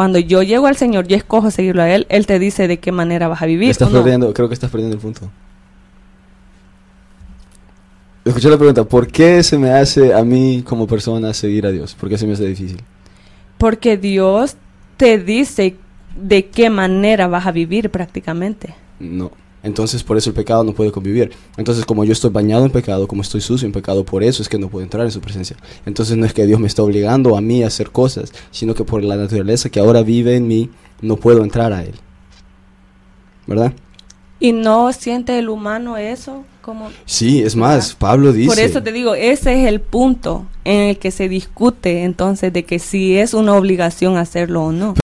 cuando yo llego al Señor, yo escojo seguirlo a Él, Él te dice de qué manera vas a vivir. Estás perdiendo, creo que estás perdiendo el punto. Escuché la pregunta, ¿por qué se me hace a mí como persona seguir a Dios? ¿Por qué se me hace difícil? Porque Dios te dice de qué manera vas a vivir prácticamente. No. Entonces por eso el pecado no puede convivir. Entonces como yo estoy bañado en pecado, como estoy sucio en pecado, por eso es que no puedo entrar en su presencia. Entonces no es que Dios me está obligando a mí a hacer cosas, sino que por la naturaleza que ahora vive en mí, no puedo entrar a Él. ¿Verdad? Y no siente el humano eso como... Sí, es más, Pablo dice... Por eso te digo, ese es el punto en el que se discute entonces de que si es una obligación hacerlo o no.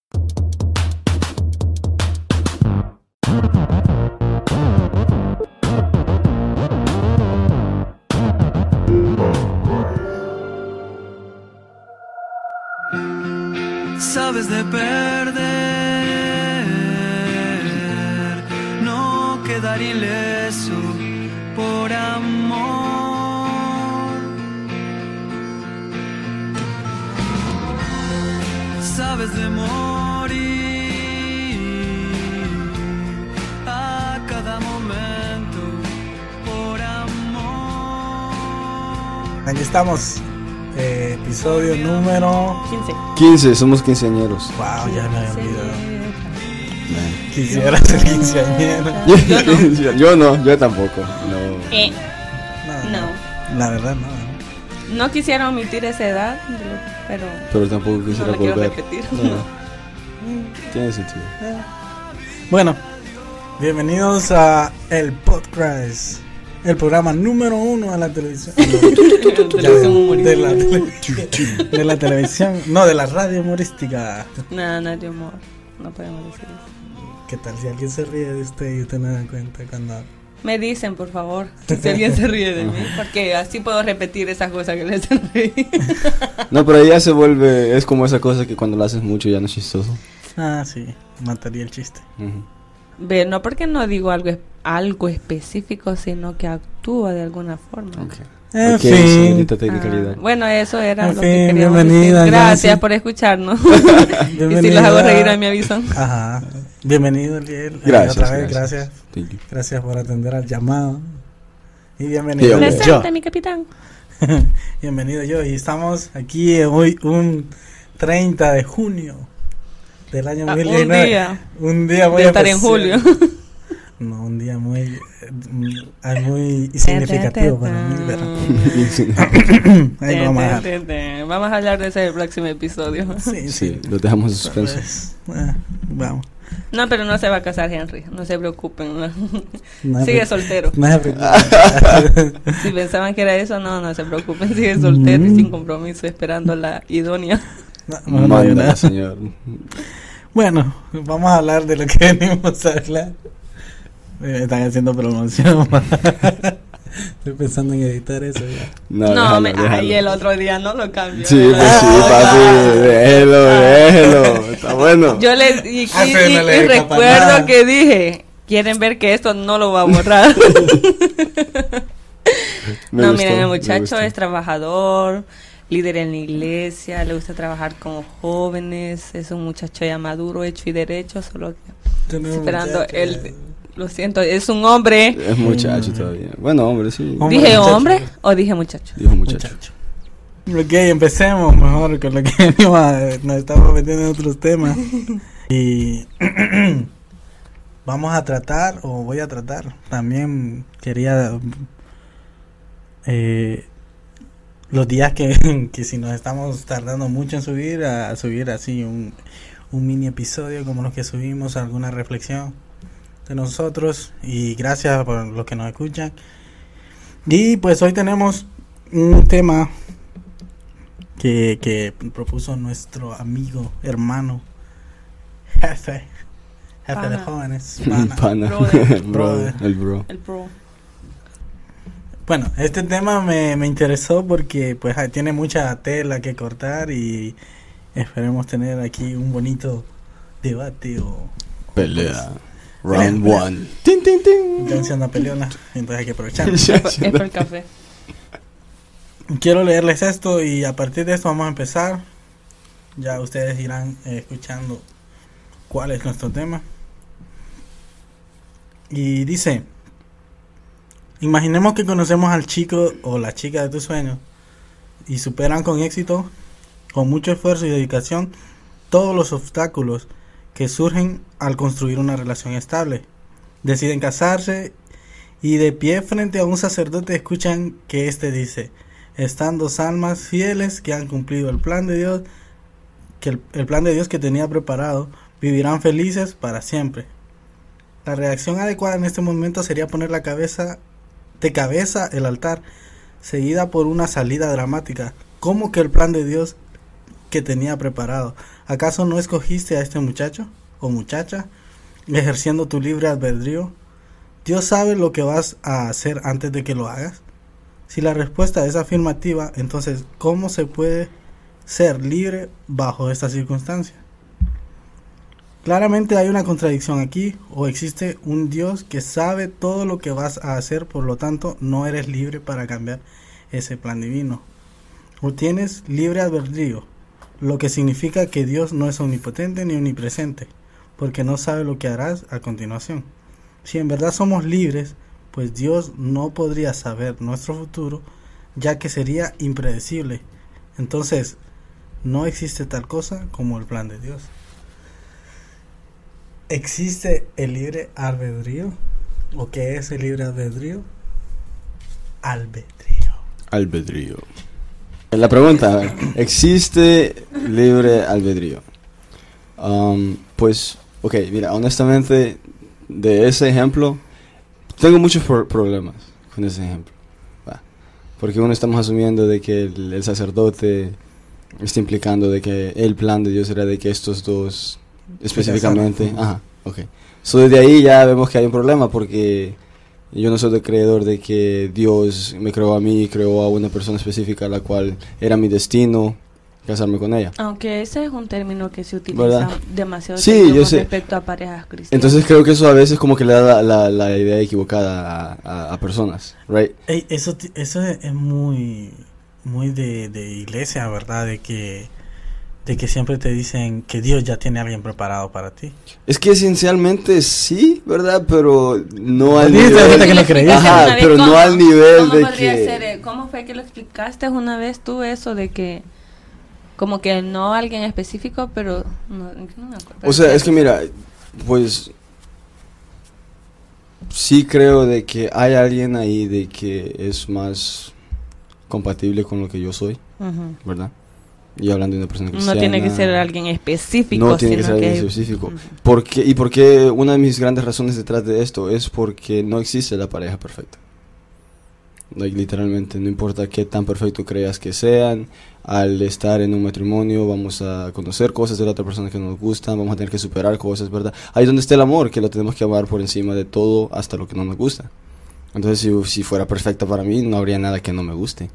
Sabes de perder, no quedar ileso por amor. Sabes de morir a cada momento por amor. Aquí estamos. eh, episodio número 15. 15, somos quinceañeros. Wow, ya me había olvidado. Quisiera ser quinceañero. yo no, yo tampoco. No. Eh, No, no. La verdad, no. No quisiera omitir esa edad, pero Pero tampoco no quisiera quiero volver. repetir. No. Tiene sentido. Bueno, bienvenidos a El Podcast, el programa número uno de la televisión. Humorística. de, la tele- de la televisión, no, de la radio humorística. Nada, nada de humor. No podemos decir eso. ¿Qué tal si alguien se ríe de usted y usted no da cuenta cuando... Me dicen, por favor, si alguien se ríe de mí, porque así puedo repetir esas cosas que le hacen reír. No, pero ya se vuelve, es como esa cosa que cuando lo haces mucho ya no es chistoso. Ah, sí, mataría el chiste. Ujú. Ve, no porque no digo algo, algo específico, sino que actúa de alguna forma. Ok. En fin. Ah, bueno, eso era En lo fin, que queríamos bienvenida, decir. Gracias Nancy. por escucharnos. y si los hago reír, a me avisan. Ajá. Bienvenido, Liel. Eh, Gracias, otra vez, gracias. gracias. Por atender al llamado. Y bienvenido yo. Presente, mi capitán. bienvenido yo. Y estamos aquí hoy, un 30 de junio del año Ah, un 2019. día Un día muy de estar en julio. No, un día muy, eh, mm, muy significativo para mí. pero- Ahí vamos a. Vamos a hablar de ese el próximo episodio. Sí, Sí, sí. lo dejamos en suspenso. Pues, eh, vamos. No, pero no se va a casar Henry, no se preocupen. no. No Sigue soltero. no. Si pensaban que era eso, no, no se preocupen, sigue soltero y Mm. sin compromiso, esperando la idónea. No, no, nada. señor. Bueno, vamos a hablar de lo que venimos a hablar. Me están haciendo promoción. Estoy pensando en editar eso ya. No, No, déjalo, me, déjalo. ay, el otro día no lo cambió. Sí, pues sí, papi, déjelo, déjelo. Está bueno. Yo le y, y- Ah, y- no y recuerdo que dije, quieren ver que esto no lo va a borrar. No, gustó, miren, el muchacho es trabajador, líder en la iglesia, le gusta trabajar con jóvenes, es un muchacho ya maduro, hecho y derecho, solo que, esperando el, lo siento, es un hombre. Es muchacho todavía. Bueno, hombre, sí. Hombre, ¿Dije muchacho. hombre o dije muchacho? Dijo muchacho. Muchacho. Ok, empecemos mejor con lo que nos estamos metiendo en otros temas. Y vamos a tratar, o voy a tratar, también quería eh, los días que, que si nos estamos tardando mucho en subir, a, subir así un, un mini episodio como los que subimos, alguna reflexión de nosotros y gracias por los que nos escuchan. Y pues hoy tenemos un tema que, que propuso nuestro amigo, hermano, jefe, jefe de jóvenes, pana. Pana. Brother. Brother. El bro. El pro. Bueno, este tema me, me interesó porque pues tiene mucha tela que cortar y esperemos tener aquí un bonito debate o Pelea. Pelea, Round pelea. one. Tin, tin, tin. ya una peleona, entonces hay que aprovechar. Es por el café. Quiero leerles esto y a partir de esto vamos a empezar Ya ustedes irán eh, escuchando cuál es nuestro tema. Y dice, imaginemos que conocemos al chico o la chica de tus sueños y superan con éxito, con mucho esfuerzo y dedicación, todos los obstáculos que surgen al construir una relación estable. Deciden casarse y de pie frente a un sacerdote escuchan que éste dice, están dos almas fieles que han cumplido el plan de Dios, que el, el plan de Dios que tenía preparado, vivirán felices para siempre. La reacción adecuada en este momento sería poner la cabeza de cabeza el altar, seguida por una salida dramática. ¿Cómo que el plan de Dios que tenía preparado? ¿Acaso no escogiste a este muchacho o muchacha ejerciendo tu libre albedrío? Dios sabe lo que vas a hacer antes de que lo hagas. Si la respuesta es afirmativa, entonces ¿cómo se puede ser libre bajo esta circunstancia? Claramente hay una contradicción aquí, o existe un Dios que sabe todo lo que vas a hacer, por lo tanto no eres libre para cambiar ese plan divino. O tienes libre albedrío, lo que significa que Dios no es omnipotente ni omnipresente, porque no sabe lo que harás a continuación. Si en verdad somos libres, pues Dios no podría saber nuestro futuro, ya que sería impredecible. Entonces, no existe tal cosa como el plan de Dios. ¿Existe el libre albedrío? ¿O qué es el libre albedrío? Albedrío. Albedrío. La pregunta, ¿existe libre albedrío? Um, pues, ok, mira, honestamente, de ese ejemplo, tengo muchos pro- problemas con ese ejemplo. Va. Porque uno estamos asumiendo de que el, el sacerdote está implicando de que el plan de Dios era de que estos dos específicamente... Ajá, ok. So, desde ahí ya vemos que hay un problema porque yo no soy de creedor de que Dios me creó a mí, creó a una persona específica la cual era mi destino casarme con ella. Aunque ese es un término que se utiliza ¿Verdad? demasiado Sí, yo con sé. respecto a parejas cristianas. Entonces creo que eso a veces como que le da la, la- la idea equivocada a, a- a personas, right? Ey, eso, eso es es muy, muy de, de iglesia, ¿verdad? De que, de que siempre te dicen que Dios ya tiene a alguien preparado para ti. Es que esencialmente sí, ¿verdad? Pero no al nivel... que no creías. Ajá, pero no ¿cómo- al nivel cómo de podría que- ser, eh? ¿Cómo fue que lo explicaste una vez tú eso de que como que no alguien específico, pero no, no me acuerdo. O sea, es que mira, pues sí creo de que hay alguien ahí de que es más compatible con lo que yo soy. ¿verdad? Y hablando de una persona No cristiana. tiene que ser alguien específico, No tiene que ser alguien que- específico. Ujú. ¿Por qué? Y porque una de mis grandes razones detrás de esto es porque no existe la pareja perfecta. Like, literalmente, no importa qué tan perfecto creas que sean, al estar en un matrimonio vamos a conocer cosas de la otra persona que nos gustan, vamos a tener que superar cosas, ¿verdad? Ahí es donde está el amor, que lo tenemos que amar por encima de todo hasta lo que no nos gusta. Entonces, si, si fuera perfecta para mí, no habría nada que no me guste.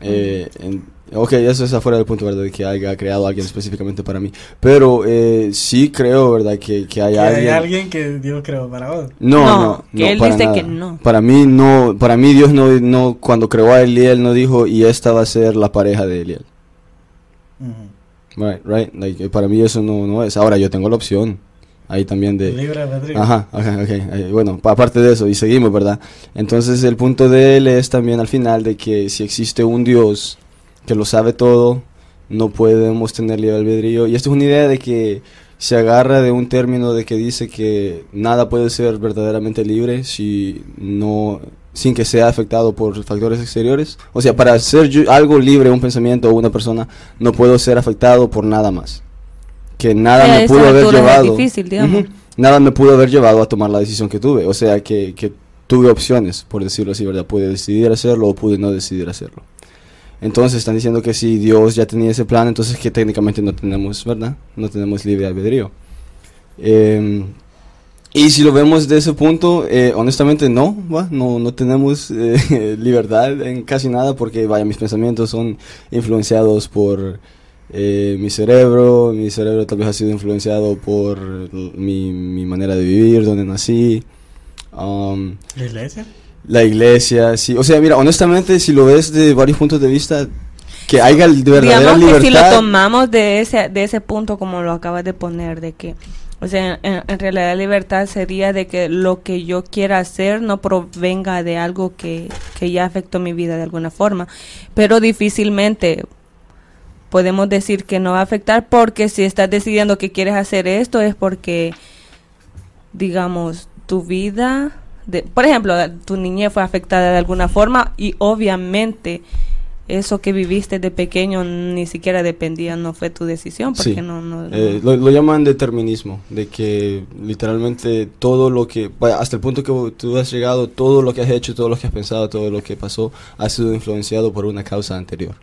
Eh, en- ok, eso es afuera del punto, ¿verdad? De que haya creado a alguien específicamente para mí. Pero eh, sí creo, ¿verdad? Que, que hay Que alguien... hay alguien que Dios creó para vos. No, No, no, que no, él para dice nada. que no. Para mí no, para mí Dios no, no, cuando creó a Eliel no dijo y esta va a ser la pareja de Eliel. Ujú. Right, right. Like, eh, para mí eso no, no es. Ahora yo tengo la opción ahí también de. Libre albedrío. Ajá, ajá, ok. eh, bueno, pa- aparte de eso, y seguimos, ¿verdad? Entonces el punto de él es también al final de que si existe un Dios que lo sabe todo, no podemos tener libre albedrío. Y esto es una idea de que se agarra de un término de que dice que nada puede ser verdaderamente libre si no sin que sea afectado por factores exteriores. O sea, para ser yo- algo libre, un pensamiento o una persona, no puedo ser afectado por nada más. Que nada me pudo haber llevado. difícil. Nada me pudo haber llevado a tomar la decisión que tuve. O sea, que, que tuve opciones, por decirlo así, ¿verdad? Pude decidir hacerlo o pude no decidir hacerlo. Entonces están diciendo que si Dios ya tenía ese plan, entonces que técnicamente no tenemos, ¿verdad? No tenemos libre albedrío. Eh, y si lo vemos de ese punto, eh, honestamente no, ¿va? no, no tenemos eh, libertad en casi nada porque, vaya, mis pensamientos son influenciados por eh, mi cerebro, mi cerebro tal vez ha sido influenciado por mi, mi manera de vivir, donde nací, um, ¿La iglesia? La iglesia, sí, o sea, mira, honestamente, si lo ves de varios puntos de vista, que haya de verdadera Digamos libertad. que si lo tomamos de ese, de ese punto, como lo acabas de poner, de que, o sea, en, en realidad la libertad sería de que lo que yo quiera hacer no provenga de algo que, que ya afectó mi vida de alguna forma. Pero difícilmente podemos decir que no va a afectar porque si estás decidiendo que quieres hacer esto es porque, digamos, tu vida, de, por ejemplo, tu niñez fue afectada de alguna forma y obviamente eso que viviste de pequeño ni siquiera dependía, no fue tu decisión, porque Sí. no, no, Eh, lo, lo llaman determinismo, de que literalmente todo lo que, hasta el punto que tú has llegado, todo lo que has hecho, todo lo que has pensado, todo lo que pasó, ha sido influenciado por una causa anterior.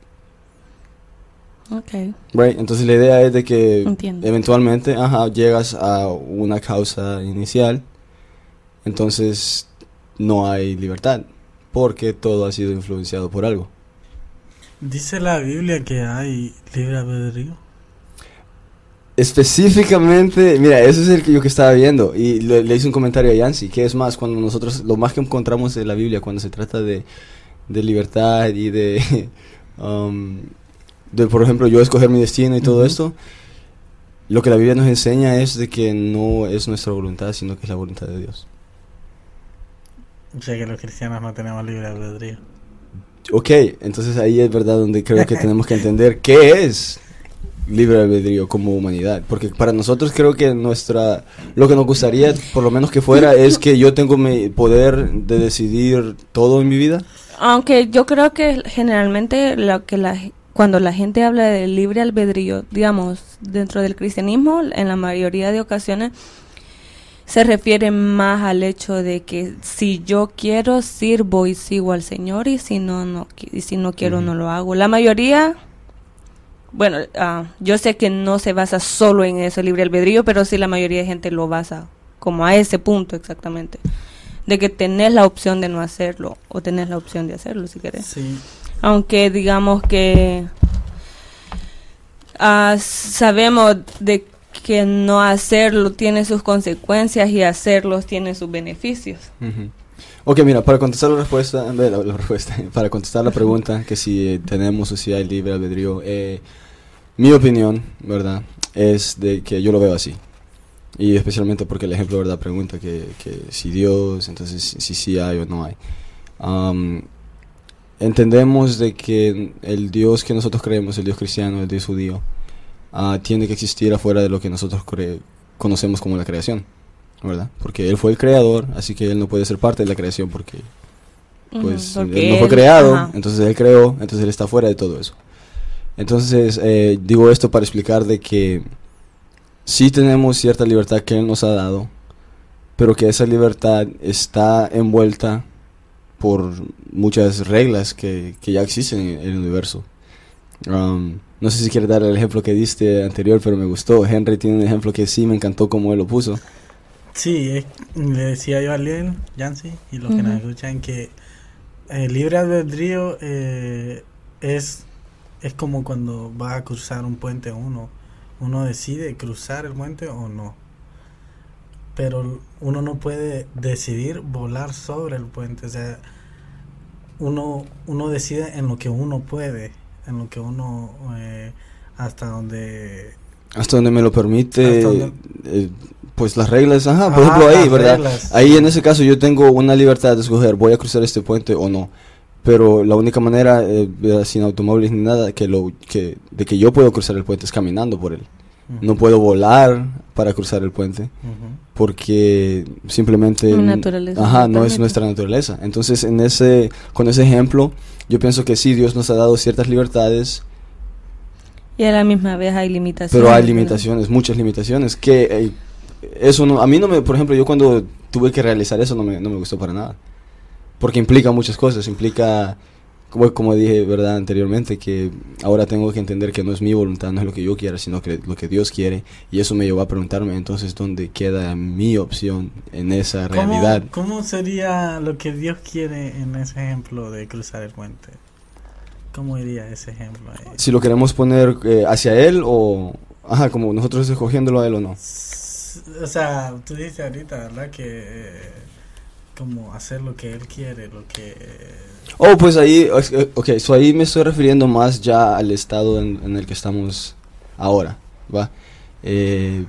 Ok. Right? Entonces la idea es de que Entiendo. eventualmente, ajá, llegas a una causa inicial, entonces no hay libertad, porque todo ha sido influenciado por algo. Dice la Biblia que hay libre albedrío. Específicamente, mira, eso es el que yo que estaba viendo y le, le hice un comentario a Yancy, que es más, cuando nosotros, lo más que encontramos en la Biblia, cuando se trata de, de libertad y de, um, de, por ejemplo, yo escoger mi destino y todo esto, lo que la Biblia nos enseña es de que no es nuestra voluntad, sino que es la voluntad de Dios. O sea que los cristianos no tenemos libre albedrío. Ok, entonces ahí es verdad donde creo que tenemos que entender qué es libre albedrío como humanidad, porque para nosotros creo que nuestra lo que nos gustaría por lo menos que fuera es que yo tengo mi poder de decidir todo en mi vida. Aunque yo creo que generalmente lo que la, cuando la gente habla de libre albedrío, digamos, dentro del cristianismo, en la mayoría de ocasiones se refiere más al hecho de que si yo quiero sirvo y sigo al Señor y si no no y si no quiero no lo hago. La mayoría bueno, ah, yo sé que no se basa solo en ese libre albedrío, pero sí la mayoría de gente lo basa como a ese punto exactamente. De que tenés la opción de no hacerlo o tenés la opción de hacerlo si querés. Sí. Aunque digamos que ah, sabemos de que no hacerlo tiene sus consecuencias y hacerlos tiene sus beneficios. Ujú. Ok, mira, para contestar la respuesta, para contestar la pregunta que si tenemos si hay libre albedrío, eh, mi opinión, ¿verdad? Es de que yo lo veo así. Y especialmente porque el ejemplo, ¿verdad? Pregunta que, si Dios, entonces si sí hay o no hay. Entendemos de que el Dios que nosotros creemos, el Dios cristiano, el Dios judío, ah, tiene que existir afuera de lo que nosotros conocemos como la creación. ¿verdad? Porque él fue el creador, así que él no puede ser parte de la creación porque pues Ujú, él porque no fue creado, entonces él creó, entonces él está fuera de todo eso. Entonces eh, digo esto para explicar de que sí tenemos cierta libertad que él nos ha dado, pero que esa libertad está envuelta por muchas reglas que, que ya existen en el universo. Um, no sé si quieres dar el ejemplo que diste anterior, pero me gustó. Henry tiene un ejemplo que sí me encantó como él lo puso. Sí, es- le decía yo a Liel, Yancy, y los que nos escuchan, que el libre albedrío eh, es, es como cuando va a cruzar un puente uno. Uno decide cruzar el puente o no. Pero uno no puede decidir volar sobre el puente. O sea, uno, uno decide en lo que uno puede, en lo que uno, eh, hasta donde... Hasta donde me lo permite, Hasta donde- eh, pues las reglas, ajá, por ejemplo ahí, ¿verdad? reglas. Ahí en ese caso yo tengo una libertad de escoger, voy a cruzar este puente o no. Pero la única manera, eh, ¿verdad? sin automóviles ni nada, que lo, que, de que yo puedo cruzar el puente es caminando por él. No puedo volar para cruzar el puente Ujú. Porque simplemente naturaleza ajá, no no es nuestra naturaleza. Entonces, en ese con ese ejemplo, yo pienso que sí Dios nos ha dado ciertas libertades, Y a la misma vez hay limitaciones. pero hay limitaciones, muchas limitaciones que eh, eso no a mí no me, por ejemplo, yo cuando tuve que realizar eso no me, no me gustó para nada. Porque implica muchas cosas, implica como, como dije, ¿verdad? anteriormente que ahora tengo que entender que no es mi voluntad, no es lo que yo quiera, sino que lo que Dios quiere y eso me llevó a preguntarme entonces dónde queda mi opción en esa ¿Cómo- realidad. ¿Cómo sería lo que Dios quiere en ese ejemplo de cruzar el puente? ¿Cómo iría ese ejemplo ahí? Si lo queremos poner eh, hacia él o ajá, como nosotros escogiéndolo a él o no. O sea, tú dijiste ahorita, ¿verdad? Que eh, como hacer lo que él quiere, lo que... Oh, pues ahí, ok, so ahí me estoy refiriendo más ya al estado en, en el que estamos ahora, ¿va? Eh,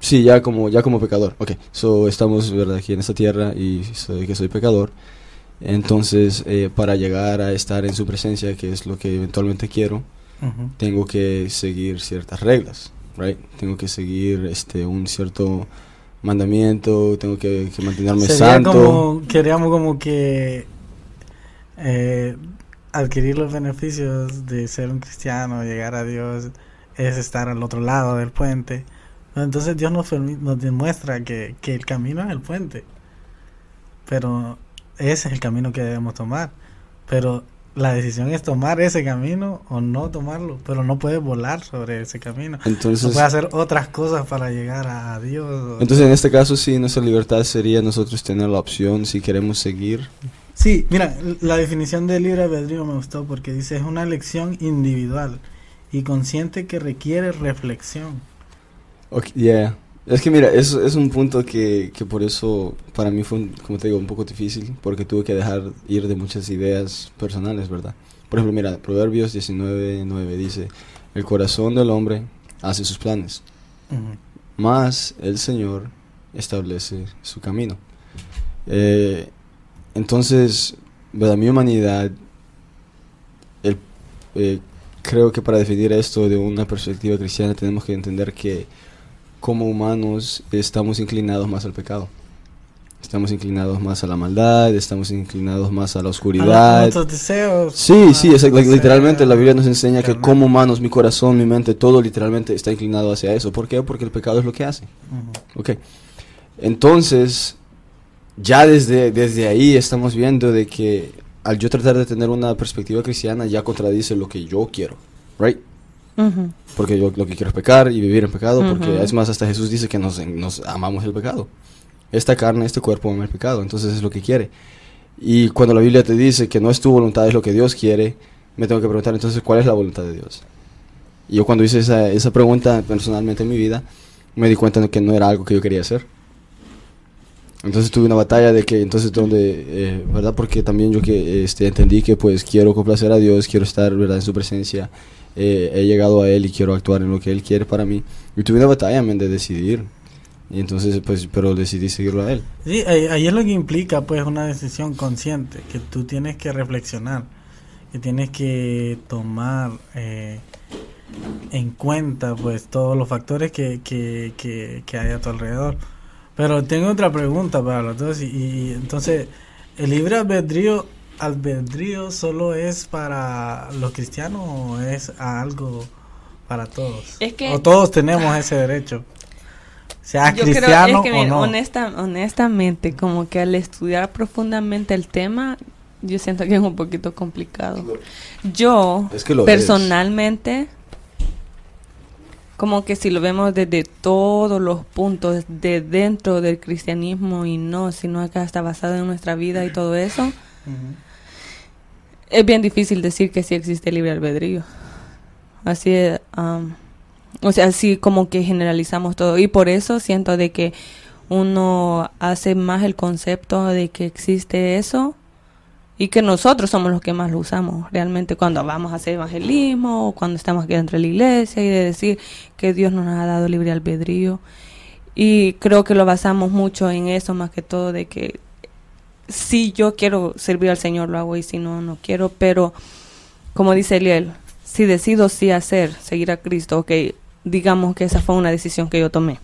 sí, ya como, ya como pecador, ok, so estamos, ¿verdad? Aquí en esta tierra y soy que soy pecador, entonces eh, para llegar a estar en su presencia, que es lo que eventualmente quiero, tengo que seguir ciertas reglas, right? Tengo que seguir este un cierto mandamiento, tengo que, que mantenerme Sería santo. como, queríamos como que eh, adquirir los beneficios de ser un cristiano, llegar a Dios, es estar al otro lado del puente. Entonces Dios nos, nos demuestra que, que el camino es el puente. Pero ese es el camino que debemos tomar. Pero la decisión es tomar ese camino o no tomarlo. Pero no puedes volar sobre ese camino. No Entonces, puedes hacer otras cosas para llegar a Dios. entonces en este caso sí, nuestra libertad sería nosotros tener la opción si queremos seguir. Sí, mira, la definición de libre albedrío me gustó porque dice es una elección individual y consciente que requiere reflexión. Ok, yeah. Es que mira, eso es un punto que, que por eso para mí fue, un- como te digo, un poco difícil, porque tuve que dejar ir de muchas ideas personales, ¿verdad? Por ejemplo, mira, Proverbios 19, 9 dice, el corazón del hombre hace sus planes, Ujú. más el Señor establece su camino. Eh, entonces, ¿verdad? Mi humanidad, el- eh, creo que para definir esto de una perspectiva cristiana tenemos que entender que como humanos estamos inclinados más al pecado. Estamos inclinados más a la maldad, estamos inclinados más a la A oscuridad. nuestros deseos. Sí, a sí, nuestros literalmente la Biblia nos enseña que como humanos, mi corazón, mi mente, todo literalmente está inclinado hacia eso. ¿Por qué? Porque el pecado es lo que hace. Ujú. Ok. Entonces, ya desde, desde ahí estamos viendo de que al yo tratar de tener una perspectiva cristiana ya contradice lo que yo quiero. Right? Ujú. Porque yo lo que quiero es pecar y vivir en pecado. Porque Ujú. es más, hasta Jesús dice que nos, nos amamos el pecado. Esta carne, este cuerpo ama el pecado. Entonces es lo que quiere. Y cuando la Biblia te dice que no es tu voluntad, es lo que Dios quiere, me tengo que preguntar entonces cuál es la voluntad de Dios. Y yo cuando hice esa, esa pregunta personalmente en mi vida, me di cuenta de que no era algo que yo quería hacer. Entonces tuve una batalla de que entonces donde, eh, ¿verdad? Porque también yo que este, entendí que pues quiero complacer a Dios, quiero estar, ¿verdad? En su presencia, eh, he llegado a Él y quiero actuar en lo que Él quiere para mí. Y tuve una batalla men, de decidir. Y entonces pues, pero decidí seguirlo a Él. Sí, ahí es lo que implica pues una decisión consciente, que tú tienes que reflexionar, que tienes que tomar eh, en cuenta pues todos los factores que, que, que, que hay a tu alrededor. Pero tengo otra pregunta para los dos y, y entonces, ¿el libre albedrío, albedrío solo es para los cristianos o es algo para todos? Es que- o todos tenemos ese derecho, sea Yo creo cristiano es que, o mira, no. honesta- honestamente, como que al estudiar profundamente el tema, yo siento que es un poquito complicado. Yo, Es que lo personalmente, como que si lo vemos desde todos los puntos de dentro del cristianismo y no, sino que está basado en nuestra vida y todo eso. Es bien difícil decir que sí existe libre albedrío. Así es, am, o sea, así como que generalizamos todo. Y por eso siento de que uno hace más el concepto de que existe eso y que nosotros somos los que más lo usamos realmente cuando vamos a hacer evangelismo o cuando estamos aquí dentro de la iglesia y de decir que Dios nos ha dado libre albedrío. Y creo que lo basamos mucho en eso más que todo de que si yo quiero servir al Señor lo hago y si no, no quiero, pero como dice Eliel, si decido sí hacer, seguir a Cristo, ok, digamos que esa fue una decisión que yo tomé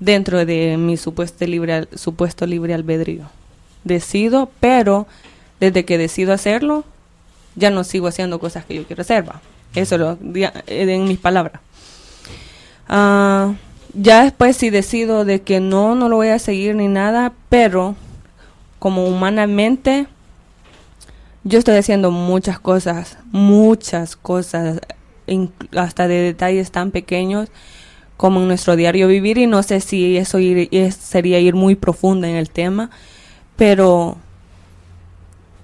dentro de mi supuesto libre, supuesto libre albedrío. Decido, pero desde que decido hacerlo, ya no sigo haciendo cosas que yo quiero hacer. Eso lo eh, en mis palabras. Ah, ya después si decido de que no, no lo voy a seguir ni nada, pero como humanamente yo estoy haciendo muchas cosas, muchas cosas, hasta de detalles tan pequeños como en nuestro diario vivir y no sé si eso ir- sería ir muy profunda en el tema, pero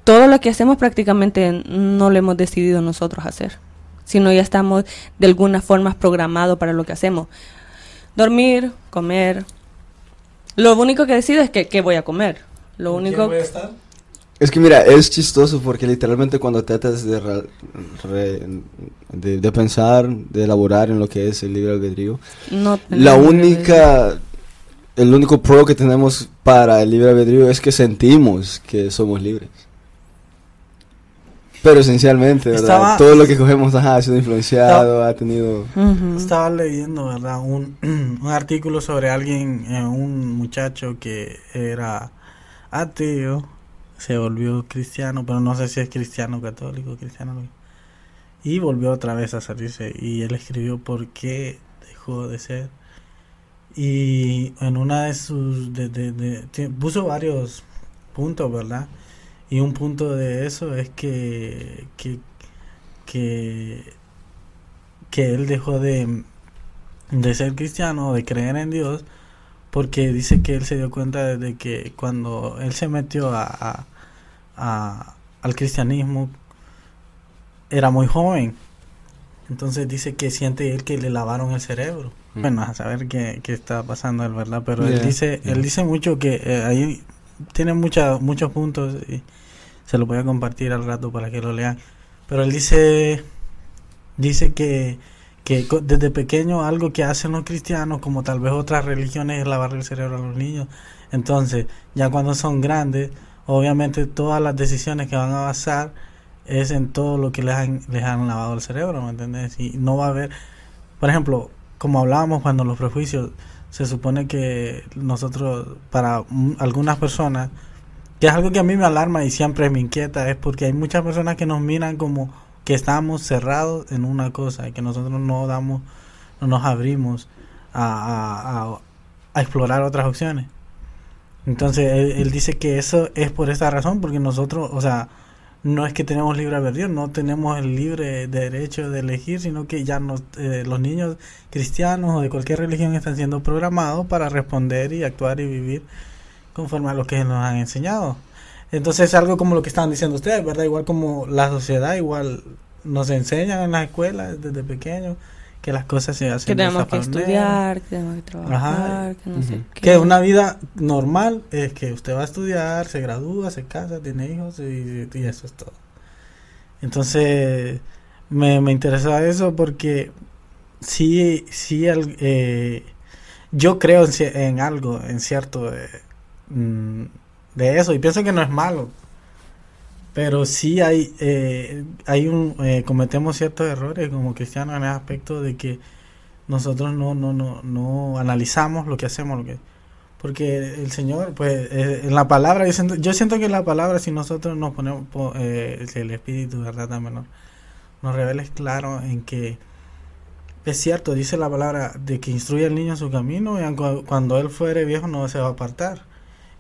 todo lo que hacemos prácticamente no lo hemos decidido nosotros hacer, sino ya estamos de alguna forma programados para lo que hacemos. Dormir, comer, Lo único que decido es que, que voy a comer. Lo único voy a estar? Es que mira, es chistoso porque literalmente cuando tratas de, re- de, de pensar, de elaborar en lo que es el libre albedrío, no la única, el único pro que tenemos para el libre albedrío es que sentimos que somos libres. Pero esencialmente, ¿verdad? Estaba- Todo lo que cogemos ajá, ha sido influenciado, ha tenido... Estaba leyendo, ¿verdad? Un, un artículo sobre alguien, eh, un muchacho que era ateo, se volvió cristiano, pero no sé si es cristiano católico, cristiano. Y volvió otra vez a salirse. Y él escribió por qué dejó de ser. Y en una de sus. De, puso varios puntos, ¿verdad? Y un punto de eso es que. que, que, que él dejó de, de ser cristiano, de creer en Dios, porque dice que él se dio cuenta de que cuando él se metió a, a- a- al cristianismo, era muy joven. Entonces dice que siente él que le lavaron el cerebro. Mm. Bueno, a saber qué, qué está pasando, él, ¿verdad? Pero él dice, yeah. él dice mucho que eh, ahí tiene mucha, muchos puntos y se los voy a compartir al rato para que lo lean. Pero él dice, dice que, que desde pequeño algo que hacen los cristianos, como tal vez otras religiones, es lavarle el cerebro a los niños. Entonces, ya cuando son grandes, obviamente todas las decisiones que van a basar es en todo lo que les han, lavado el cerebro, ¿me entiendes? Y no va a haber, por ejemplo, como hablábamos cuando los prejuicios, se supone que nosotros, para algunas personas, que es algo que a mí me alarma y siempre me inquieta, es porque hay muchas personas que nos miran como que estamos cerrados en una cosa y que nosotros no damos, no nos abrimos a, a, a- explorar otras opciones. Entonces él, dice que eso es por esta razón, porque nosotros, o sea, no es que tenemos libre albedrío, no tenemos el libre derecho de elegir, sino que ya nos, eh, los niños cristianos o de cualquier religión están siendo programados para responder y actuar y vivir conforme a lo que nos han enseñado. Entonces es algo como lo que estaban diciendo ustedes, ¿verdad? Igual como la sociedad, igual nos enseñan en las escuelas desde pequeños que las cosas se hacen Que tenemos que manera. estudiar, que tenemos que trabajar, que no sé qué. Que una vida normal es que usted va a estudiar, se gradúa, se casa, tiene hijos y, y eso es todo. Entonces, me, me interesaba eso porque sí, sí, el- eh, yo creo en algo, en cierto, eh, mm, de eso y pienso que no es malo. Pero sí hay, eh, hay un, eh, cometemos ciertos errores como cristianos en el aspecto de que nosotros no, no, no, no analizamos lo que hacemos, lo que, porque el Señor, pues, eh, en la palabra, yo siento, yo siento que en la palabra, si nosotros nos ponemos, po- eh, el Espíritu, ¿verdad? También nos, nos revela claro en que es cierto, dice la palabra de que instruye al niño en su camino y cuando él fuere viejo no se va a apartar.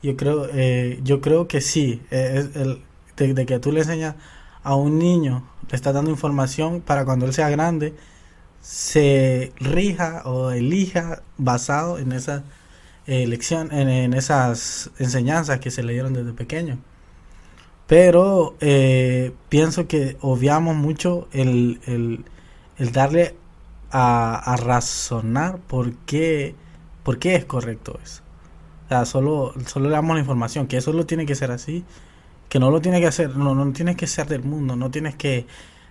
Yo creo, eh, yo creo que sí, eh, es el, de, de que tú le enseñas a un niño, le estás dando información para cuando él sea grande, se rija o elija basado en esa elección, en, en esas enseñanzas que se le dieron desde pequeño. Pero eh, pienso que obviamos mucho el, el, el darle a, a razonar por qué, por qué es correcto eso. O sea, solo, solo le damos la información, que eso lo tiene que ser así, que no lo tiene que hacer, no, no tienes que ser del mundo, no tienes que,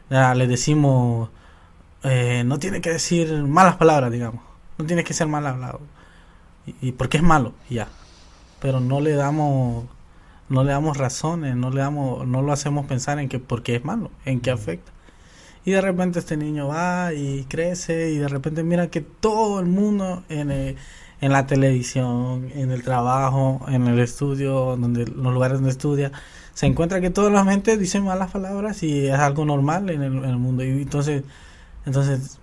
le decimos, eh, no tiene que decir malas palabras, digamos, no tienes que ser mal hablado, y, y porque es malo, ya, pero no le damos, no le damos razones, no le damos, no lo hacemos pensar en que porque es malo, en que afecta. Y de repente este niño va y crece y de repente mira que todo el mundo en, el- en la televisión, en el trabajo, en el estudio, donde los lugares donde estudia, se encuentra que toda la gente dice malas palabras y es algo normal en el, mundo. Y entonces, entonces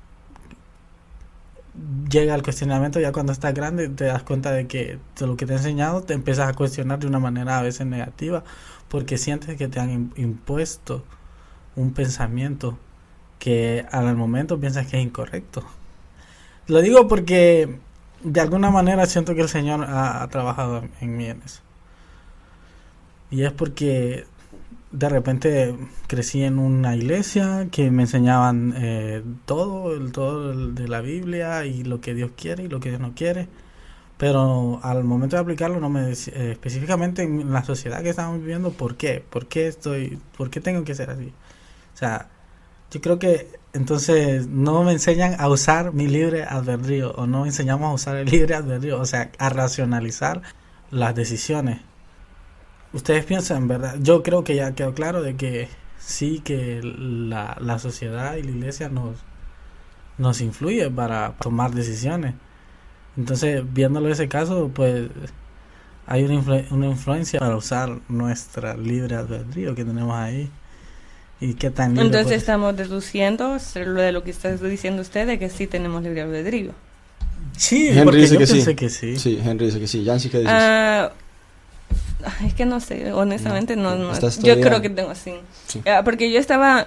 llega el cuestionamiento ya cuando estás grande te das cuenta de que de lo que te he enseñado te empiezas a cuestionar de una manera a veces negativa porque sientes que te han im- impuesto un pensamiento que al momento piensas que es incorrecto. Lo digo porque de alguna manera siento que el Señor ha, trabajado en mí en eso. Y es porque de repente crecí en una iglesia que me enseñaban eh, todo, el, todo el de la Biblia y lo que Dios quiere y lo que Dios no quiere. pero al momento de aplicarlo no me eh, específicamente en la sociedad que estamos viviendo por qué por qué estoy por qué tengo que ser así o sea yo creo que entonces no me enseñan a usar mi libre albedrío o no enseñamos a usar el libre albedrío o sea a racionalizar las decisiones. Ustedes piensan verdad yo creo que ya quedó claro de que sí que la, la sociedad y la iglesia nos nos influye para tomar decisiones. Entonces, viéndolo ese caso, pues hay una, influ- una influencia para usar nuestra libre albedrío que tenemos ahí. ¿Y qué tan libre Entonces puede- estamos deduciendo lo de lo que está diciendo usted de que sí tenemos libre albedrío. Sí, Henry porque dice yo que sí. pensé que sí. Sí, Henry dice que sí. Yancy, ¿qué dices? Ah, es que no sé, honestamente no, no- ¿Estás yo creo que tengo sí. Sí. Ah, porque yo estaba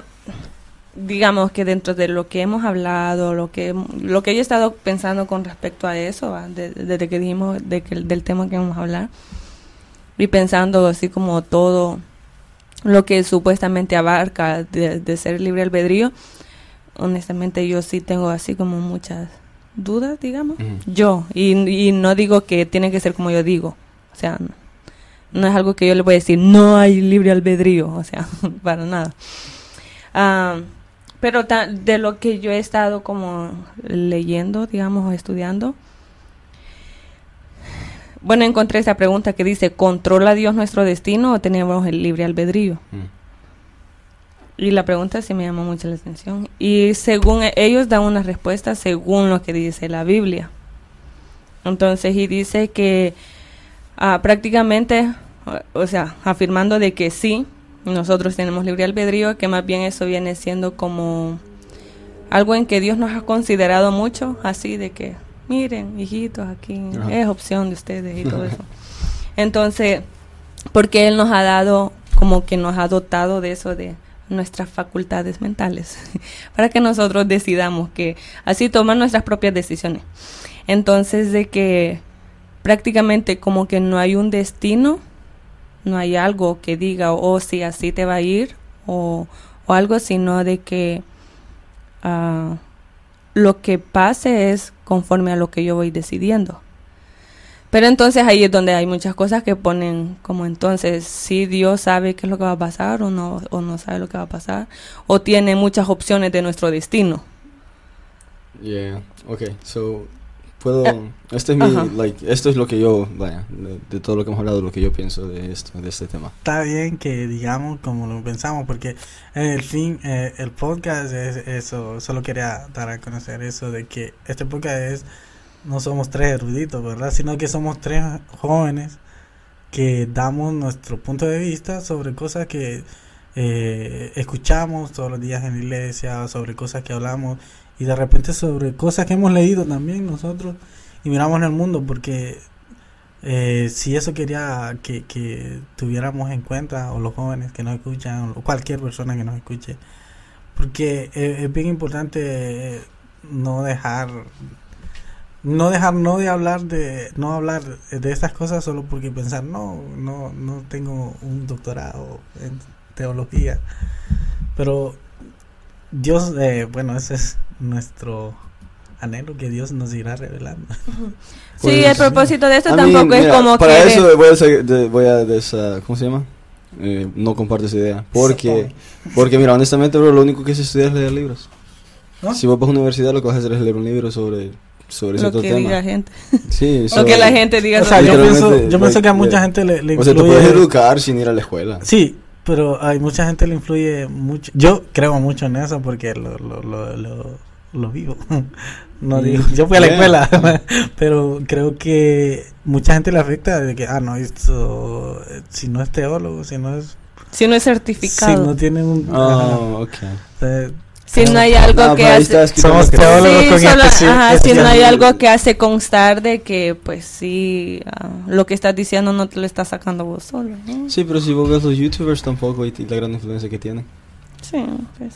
digamos que dentro de lo que hemos hablado, lo que lo que yo he estado pensando con respecto a eso, ¿va? De- desde que dijimos de que, del tema que vamos a hablar y pensando así como todo lo que supuestamente abarca de, de ser libre albedrío, honestamente yo sí tengo así como muchas dudas, digamos. Yo, y, y no digo que tiene que ser como yo digo, o sea, no, no es algo que yo le voy a decir, no hay libre albedrío, o sea, para nada. Ah, pero ta- de lo que yo he estado como leyendo, digamos, o estudiando, bueno, encontré esa pregunta que dice, ¿controla Dios nuestro destino o tenemos el libre albedrío? Mm. Y la pregunta sí me llamó mucho la atención. Y según e- ellos dan una respuesta según lo que dice la Biblia. Entonces, y dice que ah, prácticamente, o- o sea, afirmando de que sí, nosotros tenemos libre albedrío, que más bien eso viene siendo como algo en que Dios nos ha considerado mucho, así de que, miren, hijitos, aquí Ajá. es opción de ustedes y todo eso. Entonces, porque Él nos ha dado, como que nos ha dotado de eso, de nuestras facultades mentales, para que nosotros decidamos que así tomar nuestras propias decisiones. Entonces, de que prácticamente como que no hay un destino, no hay algo que diga, oh, si así te va a ir, o, o algo, sino de que ah, lo que pase es conforme a lo que yo voy decidiendo. Pero entonces ahí es donde hay muchas cosas que ponen como entonces, si Dios sabe qué es lo que va a pasar o no, o no sabe lo que va a pasar, o tiene muchas opciones de nuestro destino. Yeah, okay, so puedo Ah, este es mi ajá. like esto es lo que yo vaya de, de todo lo que hemos hablado lo que yo pienso de esto de este tema. Está bien que digamos como lo pensamos, porque en el fin, eh, el podcast es eso, solo quería dar a conocer eso de que este podcast es, no somos tres eruditos, ¿verdad? Sino que somos tres jóvenes que damos nuestro punto de vista sobre cosas que eh, escuchamos todos los días en la iglesia, sobre cosas que hablamos y de repente sobre cosas que hemos leído también nosotros y miramos en el mundo porque eh, si eso quería que, que tuviéramos en cuenta o los jóvenes que nos escuchan o cualquier persona que nos escuche porque eh, es bien importante eh, no dejar no dejar no de hablar de no hablar de estas cosas solo porque pensar no no no tengo un doctorado en teología pero Dios eh, bueno ese es nuestro anhelo que Dios nos irá revelando sí, Pues, el propósito de esto tampoco mean, es mira, como para que... eso voy a de- voy a desa- ¿cómo se llama? Eh, no comparto esa idea porque porque mira honestamente bro, lo único que se estudia es leer libros. ¿No? Si vos vas a una universidad lo que vas a hacer es leer un libro sobre sobre lo que tema. diga la gente. Sí, Lo so- que la gente diga. o sea yo sobre- pienso yo pienso que a mucha yeah. gente le, le O sea, te puedes educar sin ir a la escuela. Sí, pero hay mucha gente le influye mucho. Yo creo mucho en eso porque lo, lo, lo, lo, lo vivo. No digo, yo fui a la escuela, pero creo que mucha gente le afecta de que, ah, no, esto, si no es teólogo, si no es, Si no es si certificado. no tiene un, Oh, ok. o sea, si no hay algo No, que hace... Somos teólogos. Con si no hay algo que hace constar de que, pues sí, ah, lo que estás diciendo no te lo estás sacando vos solo. ¿no? Sí, pero si vos ves los youtubers tampoco y, y la gran influencia que tienen. Sí, pues.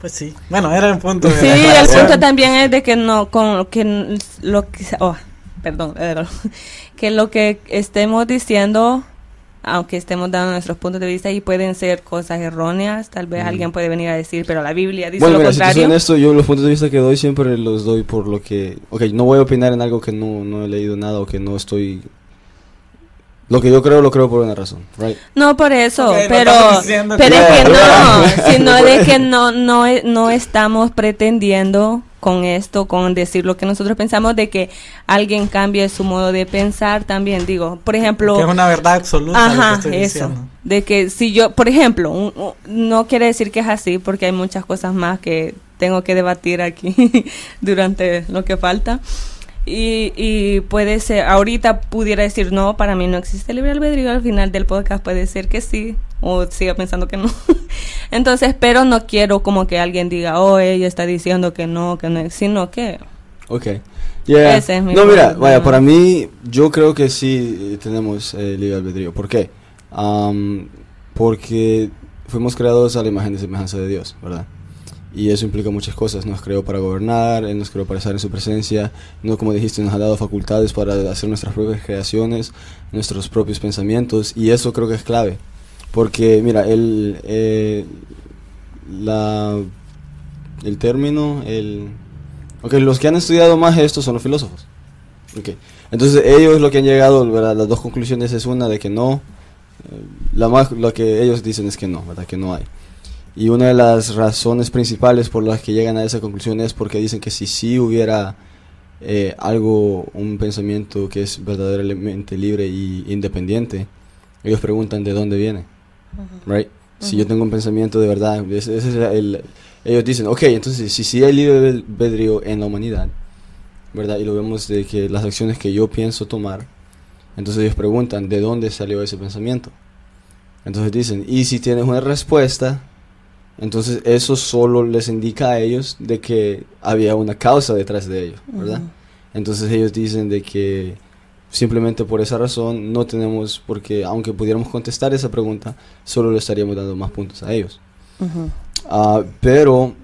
pues sí. Bueno, era el punto. Sí, el punto también es de que no, con lo que lo que, oh, perdón, que lo que estemos diciendo aunque estemos dando nuestros puntos de vista y pueden ser cosas erróneas, tal vez Mm. alguien puede venir a decir, pero la Biblia dice Bueno, lo mira, si contrario. honesto, yo los puntos de vista que doy siempre los doy por lo que... Ok, no voy a opinar en algo que no, no he leído nada o que no estoy... Lo que yo creo, lo creo por una razón, right? No por eso, pero, pero que- es que no, sino de que no, no, no estamos pretendiendo con esto, con decir lo que nosotros pensamos, de que alguien cambie su modo de pensar también. Digo, por ejemplo, Que es una verdad absoluta. lo que Ajá, estoy eso. diciendo. De que si yo, por ejemplo, un- un- no quiere decir que es así, porque hay muchas cosas más que tengo que debatir aquí durante lo que falta. Y, y puede ser, ahorita pudiera decir, no, para mí no existe libre albedrío, al final del podcast puede ser que sí, o siga pensando que no. Entonces, pero no quiero como que alguien diga, oh, ella está diciendo que no, que no, sino que... Ok. Yeah. Ese es mi no, mira, vaya, para mí, yo creo que sí eh, tenemos eh, libre albedrío. ¿Por qué? Am, porque fuimos creados a la imagen y semejanza de Dios, ¿verdad? Y eso implica muchas cosas. Nos creó para gobernar, Él nos creó para estar en su presencia. No, como dijiste, nos ha dado facultades para hacer nuestras propias creaciones, nuestros propios pensamientos. Y eso creo que es clave. Porque, mira, el, eh, la, el término, el... Ok, los que han estudiado más esto son los filósofos. Ok. Entonces ellos lo que han llegado, ¿verdad? las dos conclusiones es una de que no, eh, la más, lo que ellos dicen es que no, ¿verdad? Que no hay. Y una de las razones principales por las que llegan a esa conclusión es porque dicen que si sí hubiera eh, algo, un pensamiento que es verdaderamente libre y independiente, ellos preguntan de dónde viene, right? Si yo tengo un pensamiento de verdad, ese, ese es el, ellos dicen, ok, entonces si sí hay libre albedrío en la humanidad, ¿verdad? Y lo vemos de que las acciones que yo pienso tomar, entonces ellos preguntan, ¿de dónde salió ese pensamiento? Entonces dicen, y si tienes una respuesta, entonces eso solo les indica a ellos de que había una causa detrás de ello, ¿verdad? Entonces ellos dicen de que simplemente por esa razón no tenemos, porque aunque pudiéramos contestar esa pregunta, solo le estaríamos dando más puntos a ellos. Ah, pero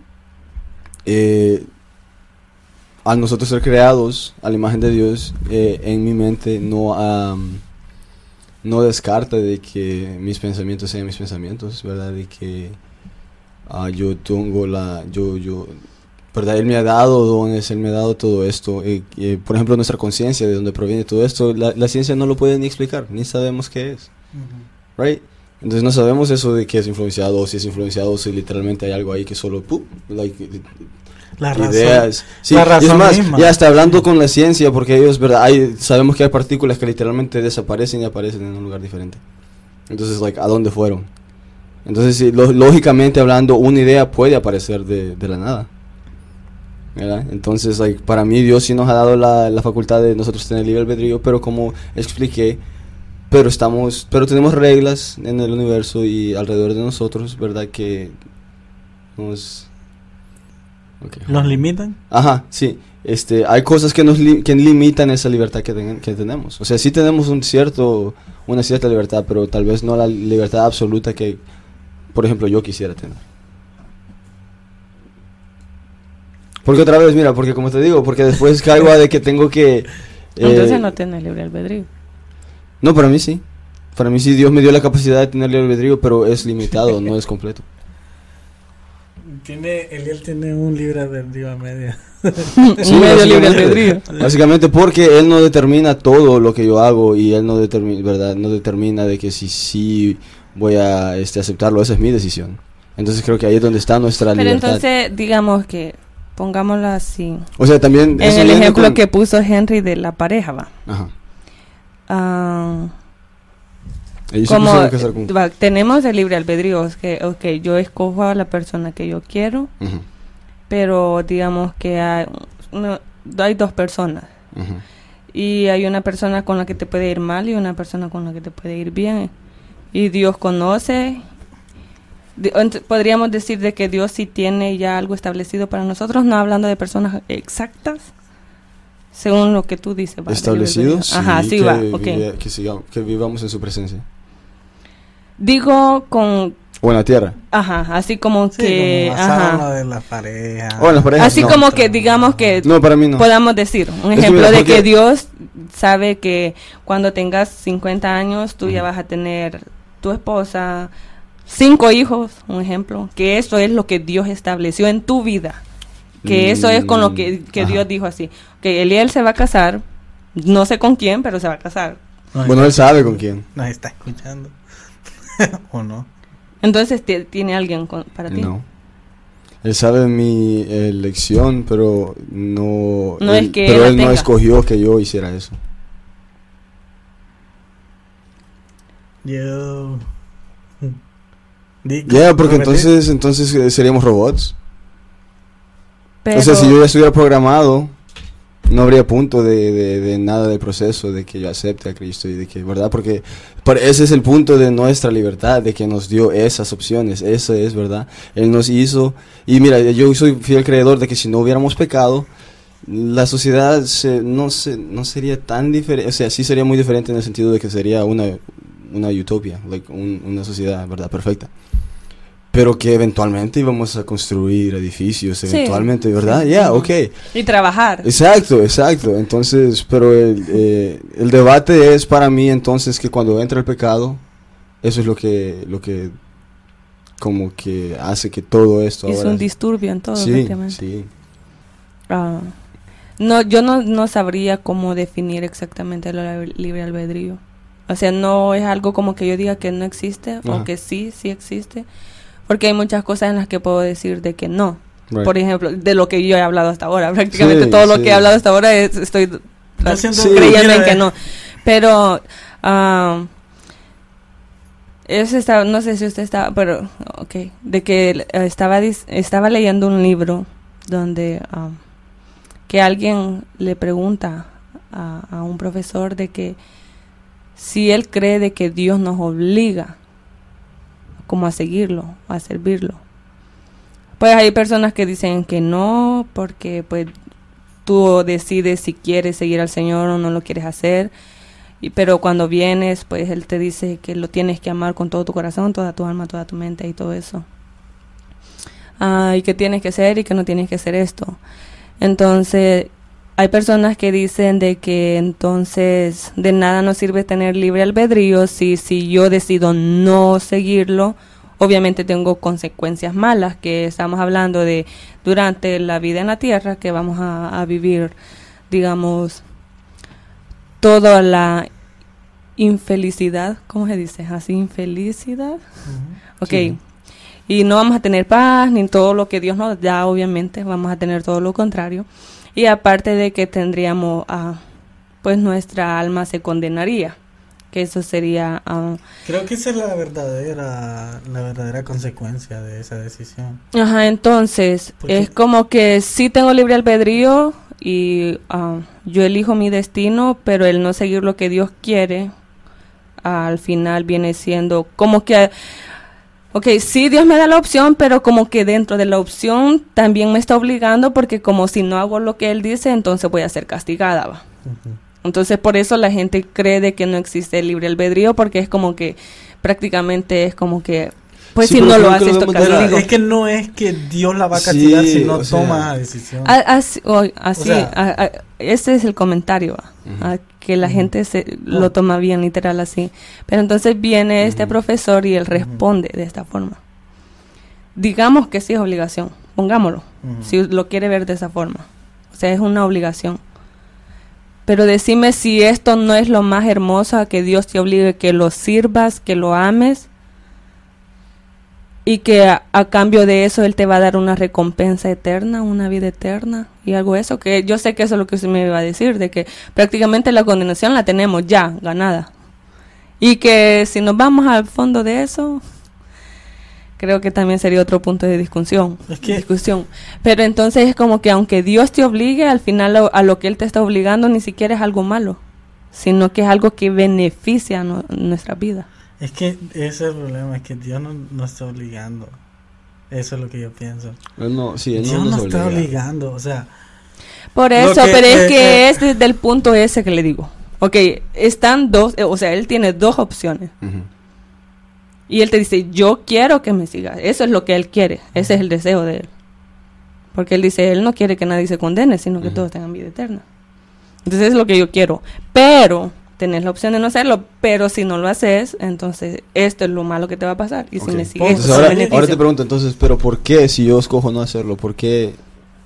eh, al nosotros ser creados a la imagen de Dios, eh, en mi mente no, no descarta de que mis pensamientos sean mis pensamientos, ¿verdad? De que ah, yo tengo la... Yo, yo, ¿verdad? Él me ha dado dones, Él me ha dado todo esto. eh, eh, por ejemplo, nuestra conciencia, de dónde proviene todo esto, la, la ciencia no lo puede ni explicar, ni sabemos qué es. Right? Entonces no sabemos eso de que es influenciado o si es influenciado o si literalmente hay algo ahí que solo ¡pum! like, La razón. ideas. Sí, la y es razón más, misma. ya está hablando con la ciencia porque ellos, verdad, hay, sabemos que hay partículas que literalmente desaparecen y aparecen en un lugar diferente. Entonces, like, ¿a dónde fueron? Entonces, sí, lo- lógicamente hablando, una idea puede aparecer de, de la nada. ¿verdad? Entonces, like, para mí Dios sí nos ha dado la, la facultad de nosotros tener libre albedrío, pero como expliqué, pero estamos, pero tenemos reglas en el universo y alrededor de nosotros, ¿verdad? Que nos... ok. ¿Nos limitan? Ajá, sí. Este, hay cosas que nos li- que limitan esa libertad que, ten- que tenemos. O sea, sí tenemos un cierto, una cierta libertad, pero tal vez no la libertad absoluta que, por ejemplo, yo quisiera tener. Porque otra vez, mira, porque como te digo, porque después caigo a de que tengo que... eh, Entonces no tienes libre albedrío. no, para mí sí. Para mí sí, Dios me dio la capacidad de tener libre albedrío, pero es limitado, no es completo. Tiene, Eliel tiene un libre albedrío a media. Sí, Un medio libre albedrío. Básicamente porque él no determina todo lo que yo hago y él no determina, ¿verdad? No determina de que si sí voy a este, aceptarlo, esa es mi decisión. Entonces creo que ahí es donde está nuestra Pero libertad. entonces, digamos que, pongámoslo así, o sea, también... en el ejemplo con- que puso Henry de la pareja, va. Ajá. Ellos se como con- va, tenemos el libre albedrío, es que, ok, yo escojo a la persona que yo quiero, pero digamos que hay, no, hay dos personas. Y hay una persona con la que te puede ir mal y una persona con la que te puede ir bien. Y Dios conoce. Podríamos decir de que Dios sí tiene ya algo establecido para nosotros, no hablando de personas exactas, según lo que tú dices. va, del Establecido, sí, Ajá, sí que, va, que, sigamos- que vivamos en su presencia. Digo con, O en la tierra. ajá, así como Sí, que, como ajá. de la pareja. O en las parejas. Así no. como que digamos que No, para mí no. podamos decir un Es ejemplo de que Dios sabe que cuando tengas 50 años tú ya vas a tener tu esposa, cinco hijos, un ejemplo, que eso es lo que Dios estableció en tu vida. Que eso es con lo que, que Mm. Dios dijo así. Que él y él se va a casar, no sé con quién, pero se va a casar. Bueno, él está- sabe con quién. Nos está escuchando. ¿O no? Entonces ti- tiene alguien con- para ti. No. Él sabe mi elección, pero no. No él- es que pero él no escogió que yo hiciera eso. Yo. Ya, porque repetí. entonces, entonces eh, seríamos robots. Pero, O sea, si yo ya estuviera programado, no habría punto de, de, de nada del proceso, de que yo acepte a Cristo y de que, ¿verdad? Porque por- ese es el punto de nuestra libertad, de que nos dio esas opciones, eso es, ¿verdad? Él nos hizo, y mira, yo soy fiel creedor de que si no hubiéramos pecado, la sociedad se, no, se, no sería tan diferente, o sea, sí sería muy diferente en el sentido de que sería una, una utopia, like, un- una sociedad, ¿verdad? Perfecta. Pero que eventualmente íbamos a construir edificios, Sí, eventualmente, ¿verdad? Ya, Ujú. ok. y trabajar. Exacto, exacto. Entonces, pero el, eh, el debate es para mí entonces que cuando entra el pecado, eso es lo que, lo que como que hace que todo esto ahora... un disturbio en todo, sí, sí. Ah, no, yo no, no sabría cómo definir exactamente lib- libre albedrío. O sea, no es algo como que yo diga que no existe o que sí, sí existe. Porque hay muchas cosas en las que puedo decir de que no. Right. Por ejemplo, de lo que yo he hablado hasta ahora. Prácticamente Sí, todo lo que he hablado hasta ahora es- estoy Sí. creyendo en que no. Pero, ah, eso está, no sé si usted estaba, pero, ok, de que eh, estaba, dis- estaba leyendo un libro donde ah, que alguien le pregunta a, a un profesor de que si él cree de que Dios nos obliga como a seguirlo, a servirlo. Pues hay personas que dicen que no, porque pues tú decides si quieres seguir al Señor o no lo quieres hacer. Y, pero cuando vienes, pues Él te dice que lo tienes que amar con todo tu corazón, toda tu alma, toda tu mente y todo eso. Ah, y que tienes que hacer y que no tienes que hacer esto. Entonces, hay personas que dicen de que entonces de nada nos sirve tener libre albedrío si, si yo decido no seguirlo, obviamente tengo consecuencias malas, que estamos hablando de durante la vida en la tierra, que vamos a, a vivir, digamos, toda la infelicidad, ¿cómo se dice? Así, infelicidad. Ok. Sí. Y no vamos a tener paz ni todo lo que Dios nos da, obviamente, vamos a tener todo lo contrario. Y aparte de que tendríamos, ah, pues nuestra alma se condenaría, que eso sería, ah, Creo que esa es la verdadera, la verdadera consecuencia de esa decisión. ajá, entonces es como que sí tengo libre albedrío y ah, yo elijo mi destino, pero el no seguir lo que Dios quiere, al final viene siendo como que Ok, sí, Dios me da la opción, pero como que dentro de la opción también me está obligando porque como si no hago lo que Él dice, entonces voy a ser castigada. ¿va? Entonces por eso la gente cree de que no existe el libre albedrío porque es como que prácticamente es como que, pues Sí, si pero no lo haces, lo toca vemos de la- castigo. Es que no es que Dios la va a castigar Sí, si no o sea- toma la decisión. A- Así, o- así, sea- a- a- ese es el comentario. Ujú. a que la Ujú. gente se, No. lo toma bien literal así. Pero entonces viene este profesor y él responde de esta forma. Digamos que sí es obligación, pongámoslo, si lo quiere ver de esa forma. O sea, es una obligación. Pero decime si esto no es lo más hermoso a que Dios te obligue que lo sirvas, que lo ames y que a, a cambio de eso Él te va a dar una recompensa eterna, una vida eterna y algo eso, que yo sé que eso es lo que usted me iba a decir, de que prácticamente la condenación la tenemos ya ganada. Y que si nos vamos al fondo de eso, creo que también sería otro punto de discusión. Es que- discusión. Pero entonces es como que aunque Dios te obligue, al final lo- a lo que Él te está obligando ni siquiera es algo malo, sino que es algo que beneficia nu- nuestra vida. Es que ese es el problema, es que Dios no nos está obligando. Eso es lo que yo pienso. Él no, sí, él Dios no nos está obliga. obligando, o sea, Por eso, que- pero es eh, que eh. es desde el punto ese que le digo. Ok, están dos, eh, o sea, él tiene dos opciones. Y él te dice, yo quiero que me sigas. Eso es lo que él quiere. Ese es el deseo de él. Porque él dice, él no quiere que nadie se condene, sino que todos tengan vida eterna. Entonces es lo que yo quiero. Pero tenés la opción de no hacerlo, pero si no lo haces, entonces esto es lo malo que te va a pasar. Y si me sigues, Entonces, ahora, te pregunto, entonces, ¿pero por qué si yo escojo no hacerlo? ¿Por qué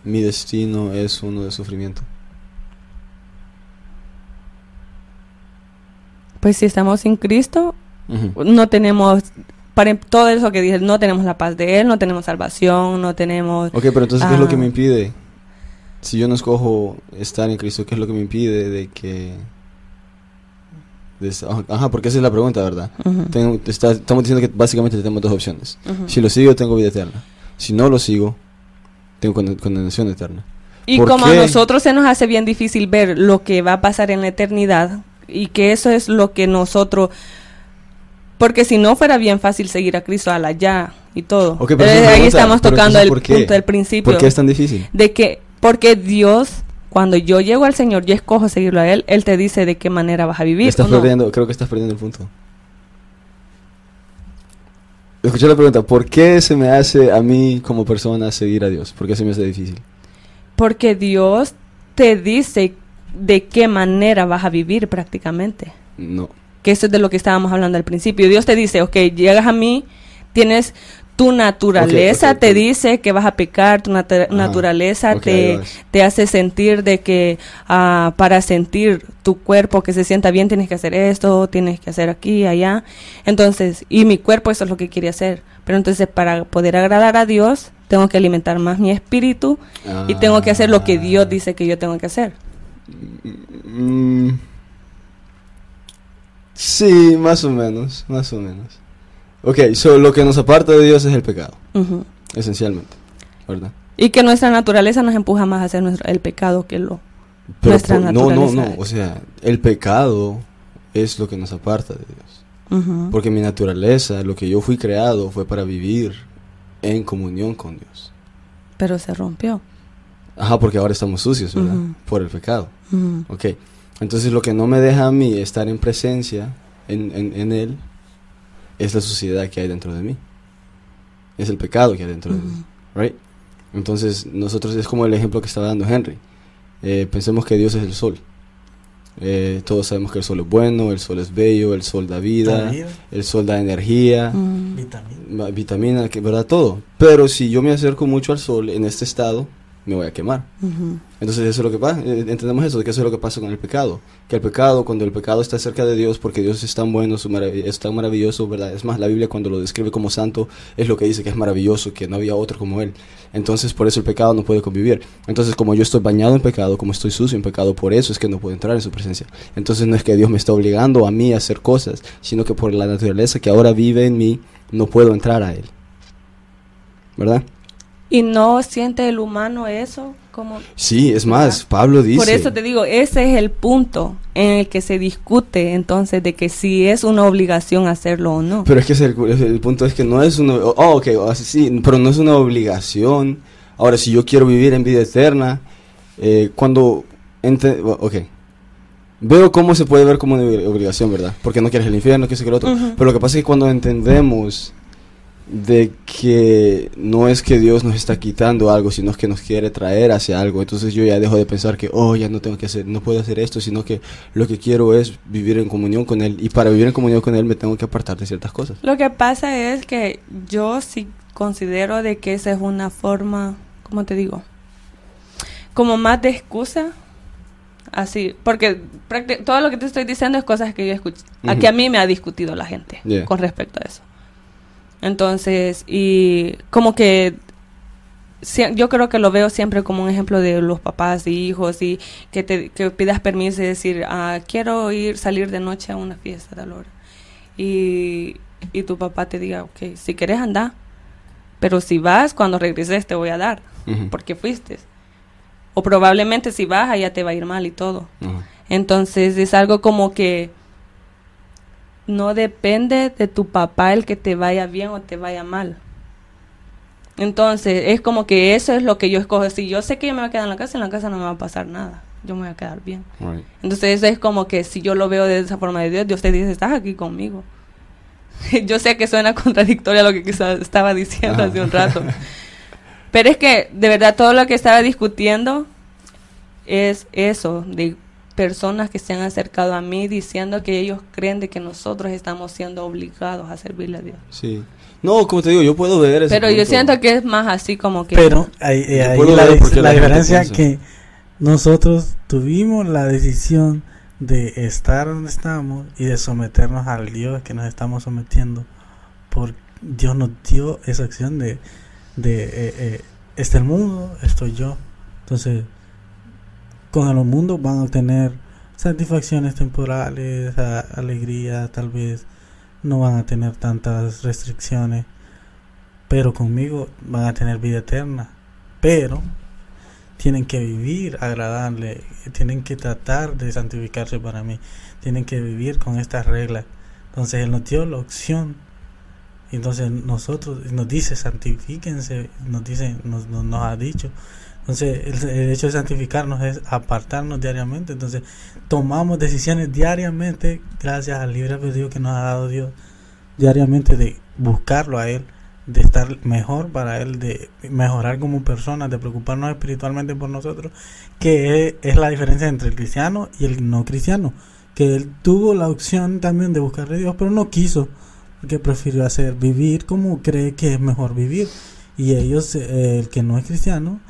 mi destino es uno de sufrimiento? Pues si estamos sin Cristo, no tenemos, para todo eso que dije, no tenemos la paz de Él, no tenemos salvación, no tenemos... Ok, pero entonces, ¿qué es lo que Ah. me impide? Si yo no escojo estar en Cristo, ¿qué es lo que me impide de que... ajá, porque esa es la pregunta, ¿verdad? Ujú, Tengo- está- estamos diciendo que básicamente tenemos dos opciones. Si lo sigo, tengo vida eterna. Si no lo sigo, tengo conde- condenación eterna. Y ¿Por como qué? a nosotros se nos hace bien difícil ver lo que va a pasar en la eternidad y que eso es lo que nosotros... Porque si no fuera bien fácil seguir a Cristo a la ya y todo. Ok, pero Eh, ahí pregunta, estamos tocando el punto del principio. ¿Por qué es tan difícil? De que, porque Dios, cuando yo llego al Señor, yo escojo seguirlo a Él, Él te dice de qué manera vas a vivir. Estás perdiendo, creo que estás perdiendo el punto. Escuché la pregunta, ¿por qué se me hace a mí como persona seguir a Dios? ¿Por qué se me hace difícil? Porque Dios te dice de qué manera vas a vivir prácticamente. No. Que eso es de lo que estábamos hablando al principio. Dios te dice, ok, llegas a mí, tienes tu naturaleza, te dice que vas a pecar, tu Ajá. naturaleza te, te hace sentir de que ah, para sentir tu cuerpo que se sienta bien tienes que hacer esto, tienes que hacer aquí, allá. Entonces, y mi cuerpo eso es lo que quiere hacer. Pero entonces para poder agradar a Dios, tengo que alimentar más mi espíritu y tengo que hacer lo que Dios dice que yo tengo que hacer. Mm, sí, más o menos, más o menos. Ok, so lo que nos aparta de Dios es el pecado, esencialmente, ¿verdad? Y que nuestra naturaleza nos empuja más a hacer nuestro- el pecado que lo... Pero Nuestra por- no, no, no, naturaleza. o sea, el pecado es lo que nos aparta de Dios. Porque mi naturaleza, lo que yo fui creado fue para vivir en comunión con Dios. Pero se rompió. Ajá, porque ahora estamos sucios, ¿verdad? Por el pecado. Ok. Entonces lo que no me deja a mí estar en presencia en, en, en Él es la suciedad que hay dentro de mí. Es el pecado que hay dentro de mí. Right? Entonces nosotros es como el ejemplo que estaba dando Henry. Eh, pensemos que Dios es el sol. Eh, todos sabemos que el sol es bueno, el sol es bello, el sol da vida, Da vida, el sol da energía. Mm. vitamina, que verdad todo. Pero si yo me acerco mucho al sol en este estado, me voy a quemar. Entonces eso es lo que pasa, eh, entendemos eso, que eso es lo que pasa con el pecado. Que el pecado, cuando el pecado está cerca de Dios, porque Dios es tan bueno, es tan maravilloso, ¿verdad? Es más, la Biblia cuando lo describe como santo, es lo que dice que es maravilloso, que no había otro como Él. Entonces por eso el pecado no puede convivir. Entonces como yo estoy bañado en pecado, como estoy sucio en pecado, por eso es que no puedo entrar en su presencia. Entonces no es que Dios me está obligando a mí a hacer cosas, sino que por la naturaleza que ahora vive en mí, no puedo entrar a Él. ¿Verdad? Y no siente el humano eso como... Sí, es más, ¿Verdad? Pablo dice... Por eso te digo, ese es el punto en el que se discute entonces de que si es una obligación hacerlo o no. Pero es que es el, el punto es que no es una... Oh, ok, sí, pero no es una obligación. Ahora, si yo quiero vivir en vida eterna, eh, cuando... ente- ok. Veo cómo se puede ver como una obligación, ¿verdad? Porque no quieres el infierno, que sé que lo otro. Ujú. Pero lo que pasa es que cuando entendemos de que no es que Dios nos está quitando algo, sino que nos quiere traer hacia algo. Entonces yo ya dejo de pensar que, oh, ya no tengo que hacer, no puedo hacer esto, sino que lo que quiero es vivir en comunión con Él. Y para vivir en comunión con Él me tengo que apartar de ciertas cosas. Lo que pasa es que yo sí considero de que esa es una forma, ¿cómo te digo? Como más de excusa. Así, porque todo lo que te estoy diciendo es cosas que yo escuché, a Ujú. que a mí me ha discutido la gente Yeah. con respecto a eso. Entonces, y como que yo creo que lo veo siempre como un ejemplo de los papás y hijos y que te que pidas permiso y decir, ah, quiero ir salir de noche a una fiesta tal hora. Y, y tu papá te diga, ok, si quieres anda, pero si vas, cuando regreses te voy a dar, porque fuiste. O probablemente si vas, allá te va a ir mal y todo. Entonces es algo como que no depende de tu papá el que te vaya bien o te vaya mal. Entonces es como que eso es lo que yo escojo. Si yo sé que yo me voy a quedar en la casa, en la casa no me va a pasar nada. Yo me voy a quedar bien. Right. Entonces eso es como que si yo lo veo de esa forma de Dios, Dios te dice, estás aquí conmigo. yo sé que suena contradictorio a lo que quizás estaba diciendo hace un rato. Pero es que de verdad todo lo que estaba discutiendo es eso, de personas que se han acercado a mí diciendo que ellos creen de que nosotros estamos siendo obligados a servirle a Dios. Sí. No, como te digo, yo puedo ver ese Pero yo siento que es más así como que... Pero ahí, eh, la, diferencia piensa. que nosotros tuvimos la decisión de estar donde estamos y de someternos al Dios que nos estamos sometiendo. Por Dios nos dio esa acción de, de eh, eh, este el mundo, estoy yo. Entonces, con el mundo van a obtener satisfacciones temporales, alegría, tal vez no van a tener tantas restricciones, pero conmigo van a tener vida eterna. Pero tienen que vivir agradable, tienen que tratar de santificarse para mí, tienen que vivir con estas reglas. Entonces Él nos dio la opción. Entonces nosotros nos dice santifíquense, nos dice, nos, nos, nos ha dicho. Entonces el, hecho de santificarnos es apartarnos diariamente. Entonces tomamos decisiones diariamente gracias al libre albedrío que nos ha dado Dios diariamente de buscarlo a Él, de estar mejor para Él, de mejorar como personas, de preocuparnos espiritualmente por nosotros, que es, la diferencia entre el cristiano y el no cristiano. Que él tuvo la opción también de buscarle a Dios, pero no quiso, porque prefirió hacer vivir como cree que es mejor vivir. Y ellos, eh, el que no es cristiano,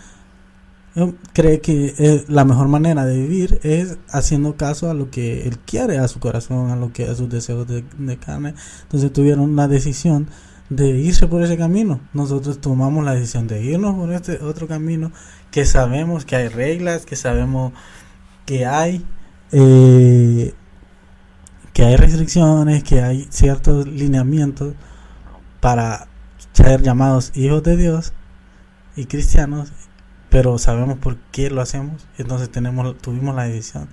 cree que eh, la mejor manera de vivir es haciendo caso a lo que él quiere, a su corazón, a lo que a sus deseos de, de carne. Entonces tuvieron la decisión de irse por ese camino. Nosotros tomamos la decisión de irnos por este otro camino, que sabemos que hay reglas, que sabemos que hay eh, que hay restricciones, que hay ciertos lineamientos para ser llamados hijos de Dios y cristianos, pero sabemos por qué lo hacemos, entonces tenemos tuvimos la decisión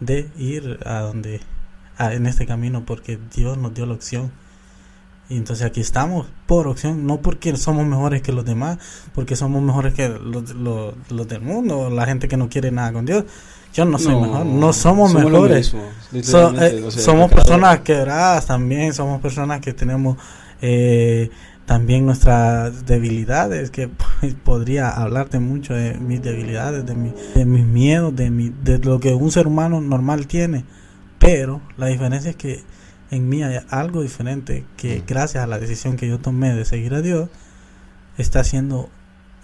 de ir a donde a- en este camino porque Dios nos dio la opción. Y entonces aquí estamos por opción, no porque somos mejores que los demás, porque somos mejores que los, los, los del mundo, la gente que no quiere nada con Dios. Yo no soy mejor, no somos, mejores. mismo, So- literalmente, eh, o sea, somos personas quebradas también, somos personas que tenemos eh, también nuestras debilidades, que pues, podría hablarte mucho de mis debilidades, de, mi- de mis miedos, de, mi, de lo que un ser humano normal tiene. Pero la diferencia es que en mí hay algo diferente que gracias a la decisión que yo tomé de seguir a Dios, está haciendo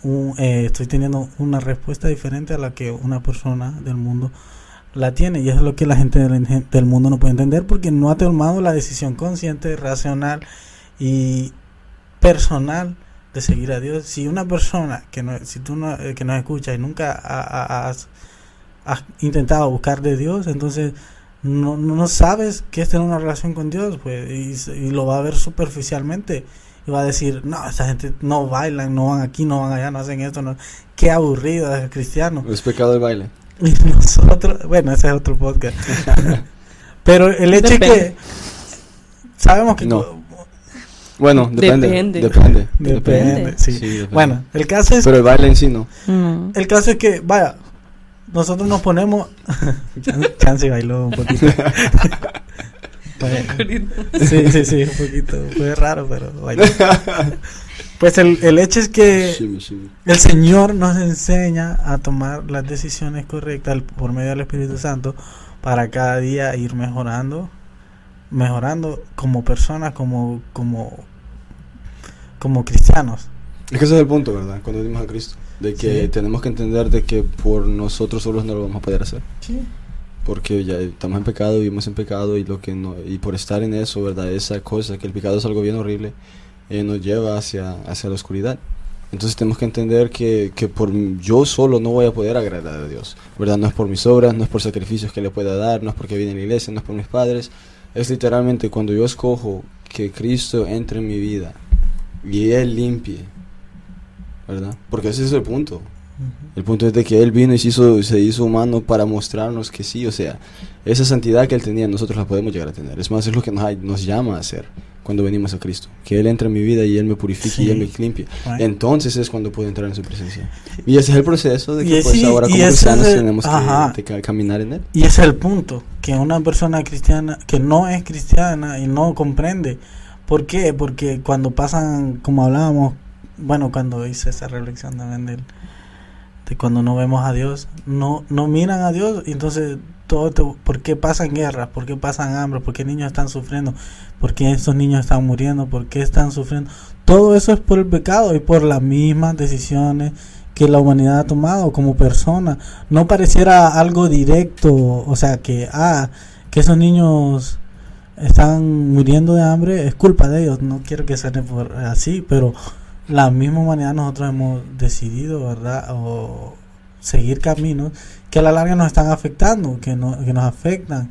un, eh, estoy teniendo una respuesta diferente a la que una persona del mundo la tiene y eso es lo que la gente del, del mundo no puede entender porque no ha tomado la decisión consciente, racional y personal de seguir a Dios. Si una persona que no, si tú no, eh, que nos escucha y nunca ha- ha- has, has intentado buscar de Dios, entonces no, no sabes qué es tener una relación con Dios, pues, y, y lo va a ver superficialmente y va a decir, no, esta gente no bailan, no van aquí, no van allá, no hacen esto, no. qué aburrido es el cristiano. Es pecado el baile. Y nosotros, bueno, ese es otro podcast. Pero el hecho es que Depende. sabemos que No. Bueno, depende. Depende. Depende. Depende, sí. depende. Bueno, el caso es Pero el baile en sí no. Mm. el caso es que, vaya, nosotros nos ponemos Chan- Chance bailó un poquito. Sí, sí, sí, un poquito. Fue raro, pero bailó. Pues el, el hecho es que el Señor nos enseña a tomar las decisiones correctas por medio del Espíritu Santo para cada día ir mejorando, mejorando como personas, como como como cristianos. Es que ese es el punto, ¿verdad? Cuando dimos a Cristo. De que Sí. tenemos que entender de que por nosotros solos no lo vamos a poder hacer. Sí. Porque ya estamos en pecado, vivimos en pecado y lo que no y por estar en eso, ¿verdad? Esa cosa, que el pecado es algo bien horrible, eh, nos lleva hacia, hacia la oscuridad. Entonces tenemos que entender que, que por yo solo no voy a poder agradar a Dios, ¿verdad? No es por mis obras, no es por sacrificios que le pueda dar, no es porque viene a la iglesia, no es por mis padres. Es literalmente cuando yo escojo que Cristo entre en mi vida y Él limpie, ¿verdad? Porque ese es el punto. El punto es de que Él vino y se hizo, se hizo humano para mostrarnos que sí, o sea, esa santidad que Él tenía, nosotros la podemos llegar a tener. Es más, es lo que nos, nos llama a hacer cuando venimos a Cristo. Que Él entre en mi vida y Él me purifique y Sí. Él me limpie. Right. Entonces es cuando puedo entrar en su presencia. Y ese es el proceso de Y que es- pues sí, ahora y como cristianos el- tenemos que, ajá. de ca- caminar en Él. Y ese es el punto, que una persona cristiana que no es cristiana y no comprende. ¿Por qué? Porque cuando pasan, como hablábamos, bueno, cuando hice esa reflexión también del, de cuando no vemos a Dios, no, no miran a Dios, y entonces todo te- ¿por qué pasan guerras? ¿Por qué pasan hambre? ¿Por qué niños están sufriendo? ¿Por qué estos niños están muriendo? ¿Por qué están sufriendo? Todo eso es por el pecado y por las mismas decisiones que la humanidad ha tomado como persona. No pareciera algo directo, o sea, que, ah, que esos niños están muriendo de hambre, es culpa de ellos. No quiero que por así, pero la misma humanidad nosotros hemos decidido, ¿verdad? O seguir caminos que a la larga nos están afectando, que, no, que nos afectan.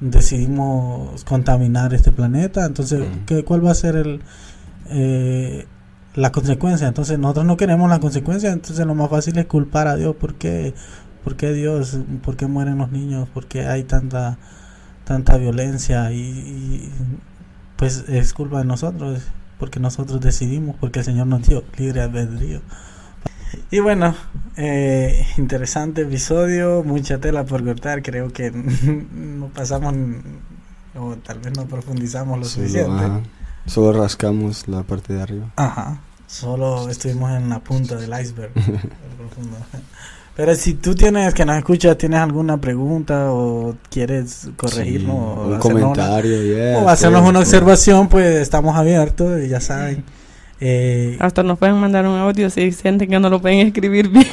Decidimos contaminar este planeta, entonces, Mm. ¿qué, ¿cuál va a ser el, eh, la consecuencia? Entonces, nosotros no queremos la consecuencia, entonces lo más fácil es culpar a Dios. ¿Por qué, ¿Por qué Dios? ¿Por qué mueren los niños? ¿Por qué hay tanta, tanta violencia? Y, y, pues es culpa de nosotros, porque nosotros decidimos, porque el Señor nos dio libre albedrío. Y bueno, eh, interesante episodio, mucha tela por cortar, creo que no pasamos o tal vez no profundizamos lo Solo, suficiente. ajá, solo rascamos la parte de arriba. Ajá. Solo estuvimos en la punta del iceberg. profundo. Pero si tú tienes, que nos escuchas, tienes alguna pregunta o quieres corregirnos Sí, o, un hacernos una, comentario, yeah, o hacernos una observación, pues estamos abiertos y ya saben. Eh, Hasta nos pueden mandar un audio si sienten que no lo pueden escribir bien.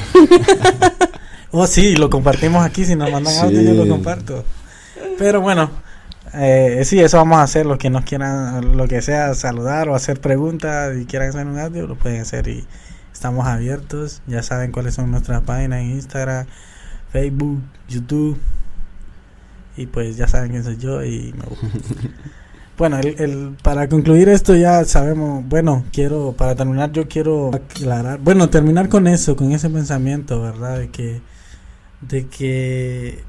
oh, sí, lo compartimos aquí. Si nos mandan Sí. audio, yo lo comparto. Pero bueno, eh, sí, eso vamos a hacer. Los que nos quieran, lo que sea, saludar o hacer preguntas y quieran hacer un audio, lo pueden hacer. Y estamos abiertos. Ya saben cuáles son nuestras páginas en Instagram, Facebook, YouTube. Y pues ya saben quién soy yo y me gusta. Bueno, el, el- para concluir esto ya sabemos, bueno, quiero, para terminar yo quiero aclarar, bueno, terminar con eso, con ese pensamiento, ¿verdad? De que, de que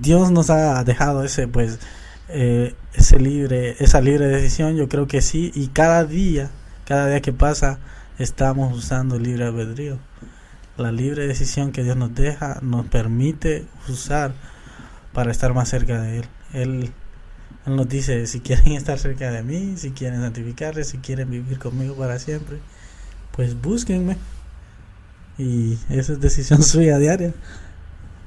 Dios nos ha dejado ese, pues, eh, ese libre, esa libre decisión, yo creo que sí, y cada día, cada día que pasa, estamos usando el libre albedrío. La libre decisión que Dios nos deja nos permite usar para estar más cerca de Él. Él, nos dice, si quieren estar cerca de mí, si quieren santificarle, si quieren vivir conmigo para siempre, pues búsquenme. Y esa es decisión suya diaria.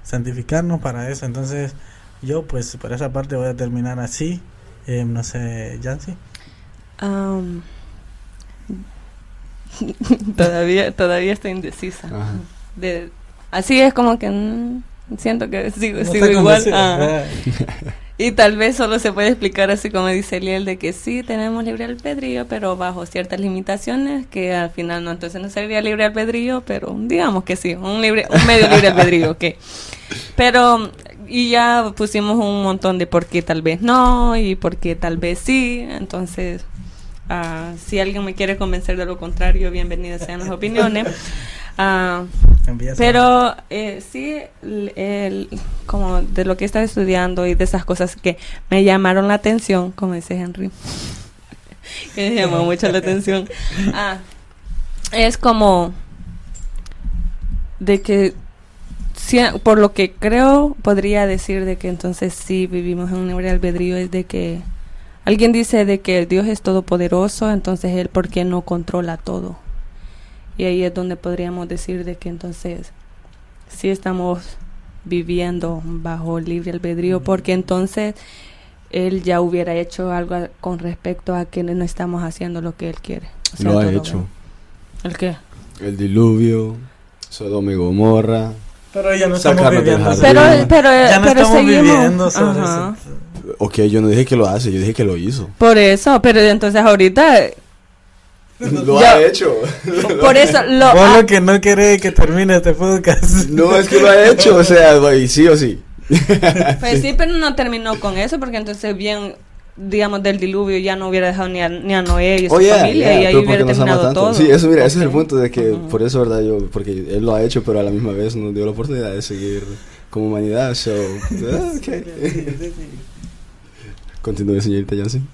Santificarnos para eso. Entonces, yo pues por esa parte voy a terminar así. Eh, no sé, Yancy. Am, todavía, todavía estoy indecisa. Ajá. De, así es como que mm, siento que sigo, No sigo está igual. Ah. Y tal vez solo se puede explicar así como dice Eliel, de que sí tenemos libre albedrío, pero bajo ciertas limitaciones, que al final no, entonces no sería libre albedrío, pero digamos que sí, un, libre, un medio libre albedrío, ok. Pero, y ya pusimos un montón de por qué tal vez no y por qué tal vez sí, entonces, ah, si alguien me quiere convencer de lo contrario, bienvenidas sean las opiniones. Empieza. pero eh, sí, el, el- como de lo que estaba estudiando y de esas cosas que me llamaron la atención, como dice Henry, que me llamó mucho la atención, ah, es como de que, si- por lo que creo, podría decir de que entonces sí vivimos en un libre albedrío, es de que alguien dice de que Dios es todopoderoso, entonces Él, ¿por qué no controla todo? Y ahí es donde podríamos decir de que entonces sí estamos viviendo bajo libre albedrío, porque entonces él ya hubiera hecho algo a- con respecto a que no estamos haciendo lo que él quiere. O sea, Lo ha hecho. ¿El qué? El diluvio, Sodoma y Gomorra. Pero ya no estamos viviendo. Pero, Sí. pero, ya no pero estamos seguimos. viviendo sobre eso. Ok, yo no dije que lo hace, yo dije que lo hizo. Por eso, pero entonces ahorita, Lo Ya. ha hecho. por eso lo... Vos ah, lo que no querés que termine este podcast. No, es que lo ha hecho, o sea, güey, sí o sí. Pues sí, pero no terminó con eso, porque entonces bien, digamos, del diluvio ya no hubiera dejado ni a, ni a Noé y su Oh, yeah, familia, yeah, y ahí hubiera porque nos ama terminado tanto. todo. Sí, eso, mira, ese es el punto de que, Ujú. por eso, ¿verdad? Yo, porque él lo ha hecho, pero a la misma vez nos dio la oportunidad de seguir como humanidad, so, ah, ok. Continúe, señorita Jansen.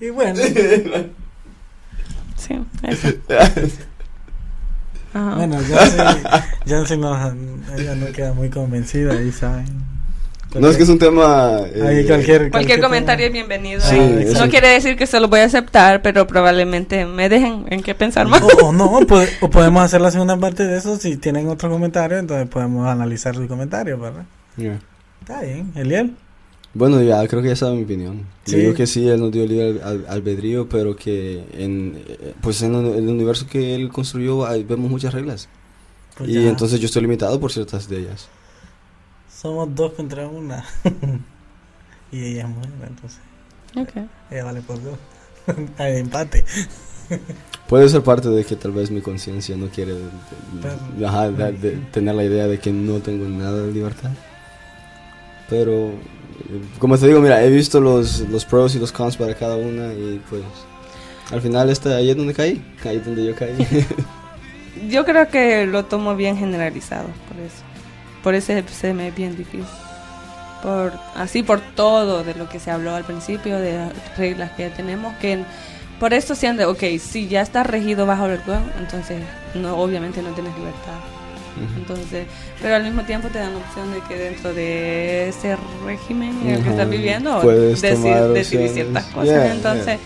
Y bueno, Sí, eso. Ajá. bueno, Jancy, Jancy no, ella no queda muy convencida, ahí saben. No es que es un tema... eh, cualquier, Cualquier comentario es bienvenido. Sí, ¿eh? eso- no quiere decir que se lo voy a aceptar, pero probablemente me dejen en qué pensar más. O, o no, po- o podemos hacer la segunda parte de eso. Si tienen otro comentario, entonces podemos analizar su comentario, ¿verdad? yeah. Está bien, Eliel. Bueno, ya creo que ya sabe mi opinión. Sí. Yo digo que sí, él nos dio libre al- albedrío, pero que en, pues en el universo que él construyó hay- vemos muchas reglas. Pues y ya entonces yo estoy limitado por ciertas de ellas. Somos dos contra una. y ella es mujer, entonces Ok. ella vale por dos. Hay empate. Puede ser parte de que tal vez mi conciencia no quiere de- de- Pero- ajá, de- de tener la idea de que no tengo nada de libertad. Pero, eh, como te digo, mira, he visto los, los pros y los cons para cada una y pues al final está ahí es donde caí, ahí es donde yo caí. Yo creo que lo tomo bien generalizado, por eso. Por eso se me es bien difícil. Por, así por todo de lo que se habló al principio, de las reglas que tenemos, que por eso siendo, ok, si ya está regido bajo el juego, entonces no, obviamente no tienes libertad. Entonces, pero al mismo tiempo te dan opción de que dentro de ese régimen en el que estás viviendo, puedes decir, decidir ciertas cosas. Yeah, entonces,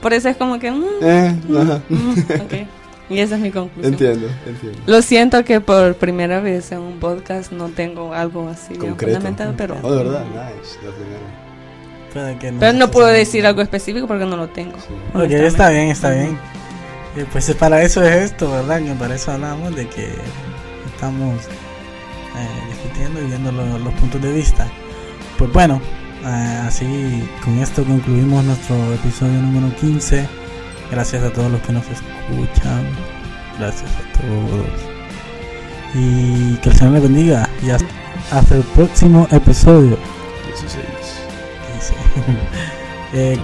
por eso es como que, mm, Eh, mm. Y esa es mi conclusión. Entiendo, entiendo. Lo siento que por primera vez en un podcast no tengo algo así Concreto. fundamentado, pero, Oh, de verdad, nice, la primera. Que no pero no puedo decir algo específico porque no lo tengo. Sí. Ok, está bien, está bien. Eh, pues para eso es esto, ¿verdad? Que para eso hablamos de que estamos eh, discutiendo y viendo lo- los puntos de vista. Pues bueno, eh, así con esto concluimos nuestro episodio número 15. Gracias a todos los que nos escuchan. Gracias a todos. Y que el Señor les bendiga. Y hasta, hasta el próximo episodio. 16. Dice. Eh,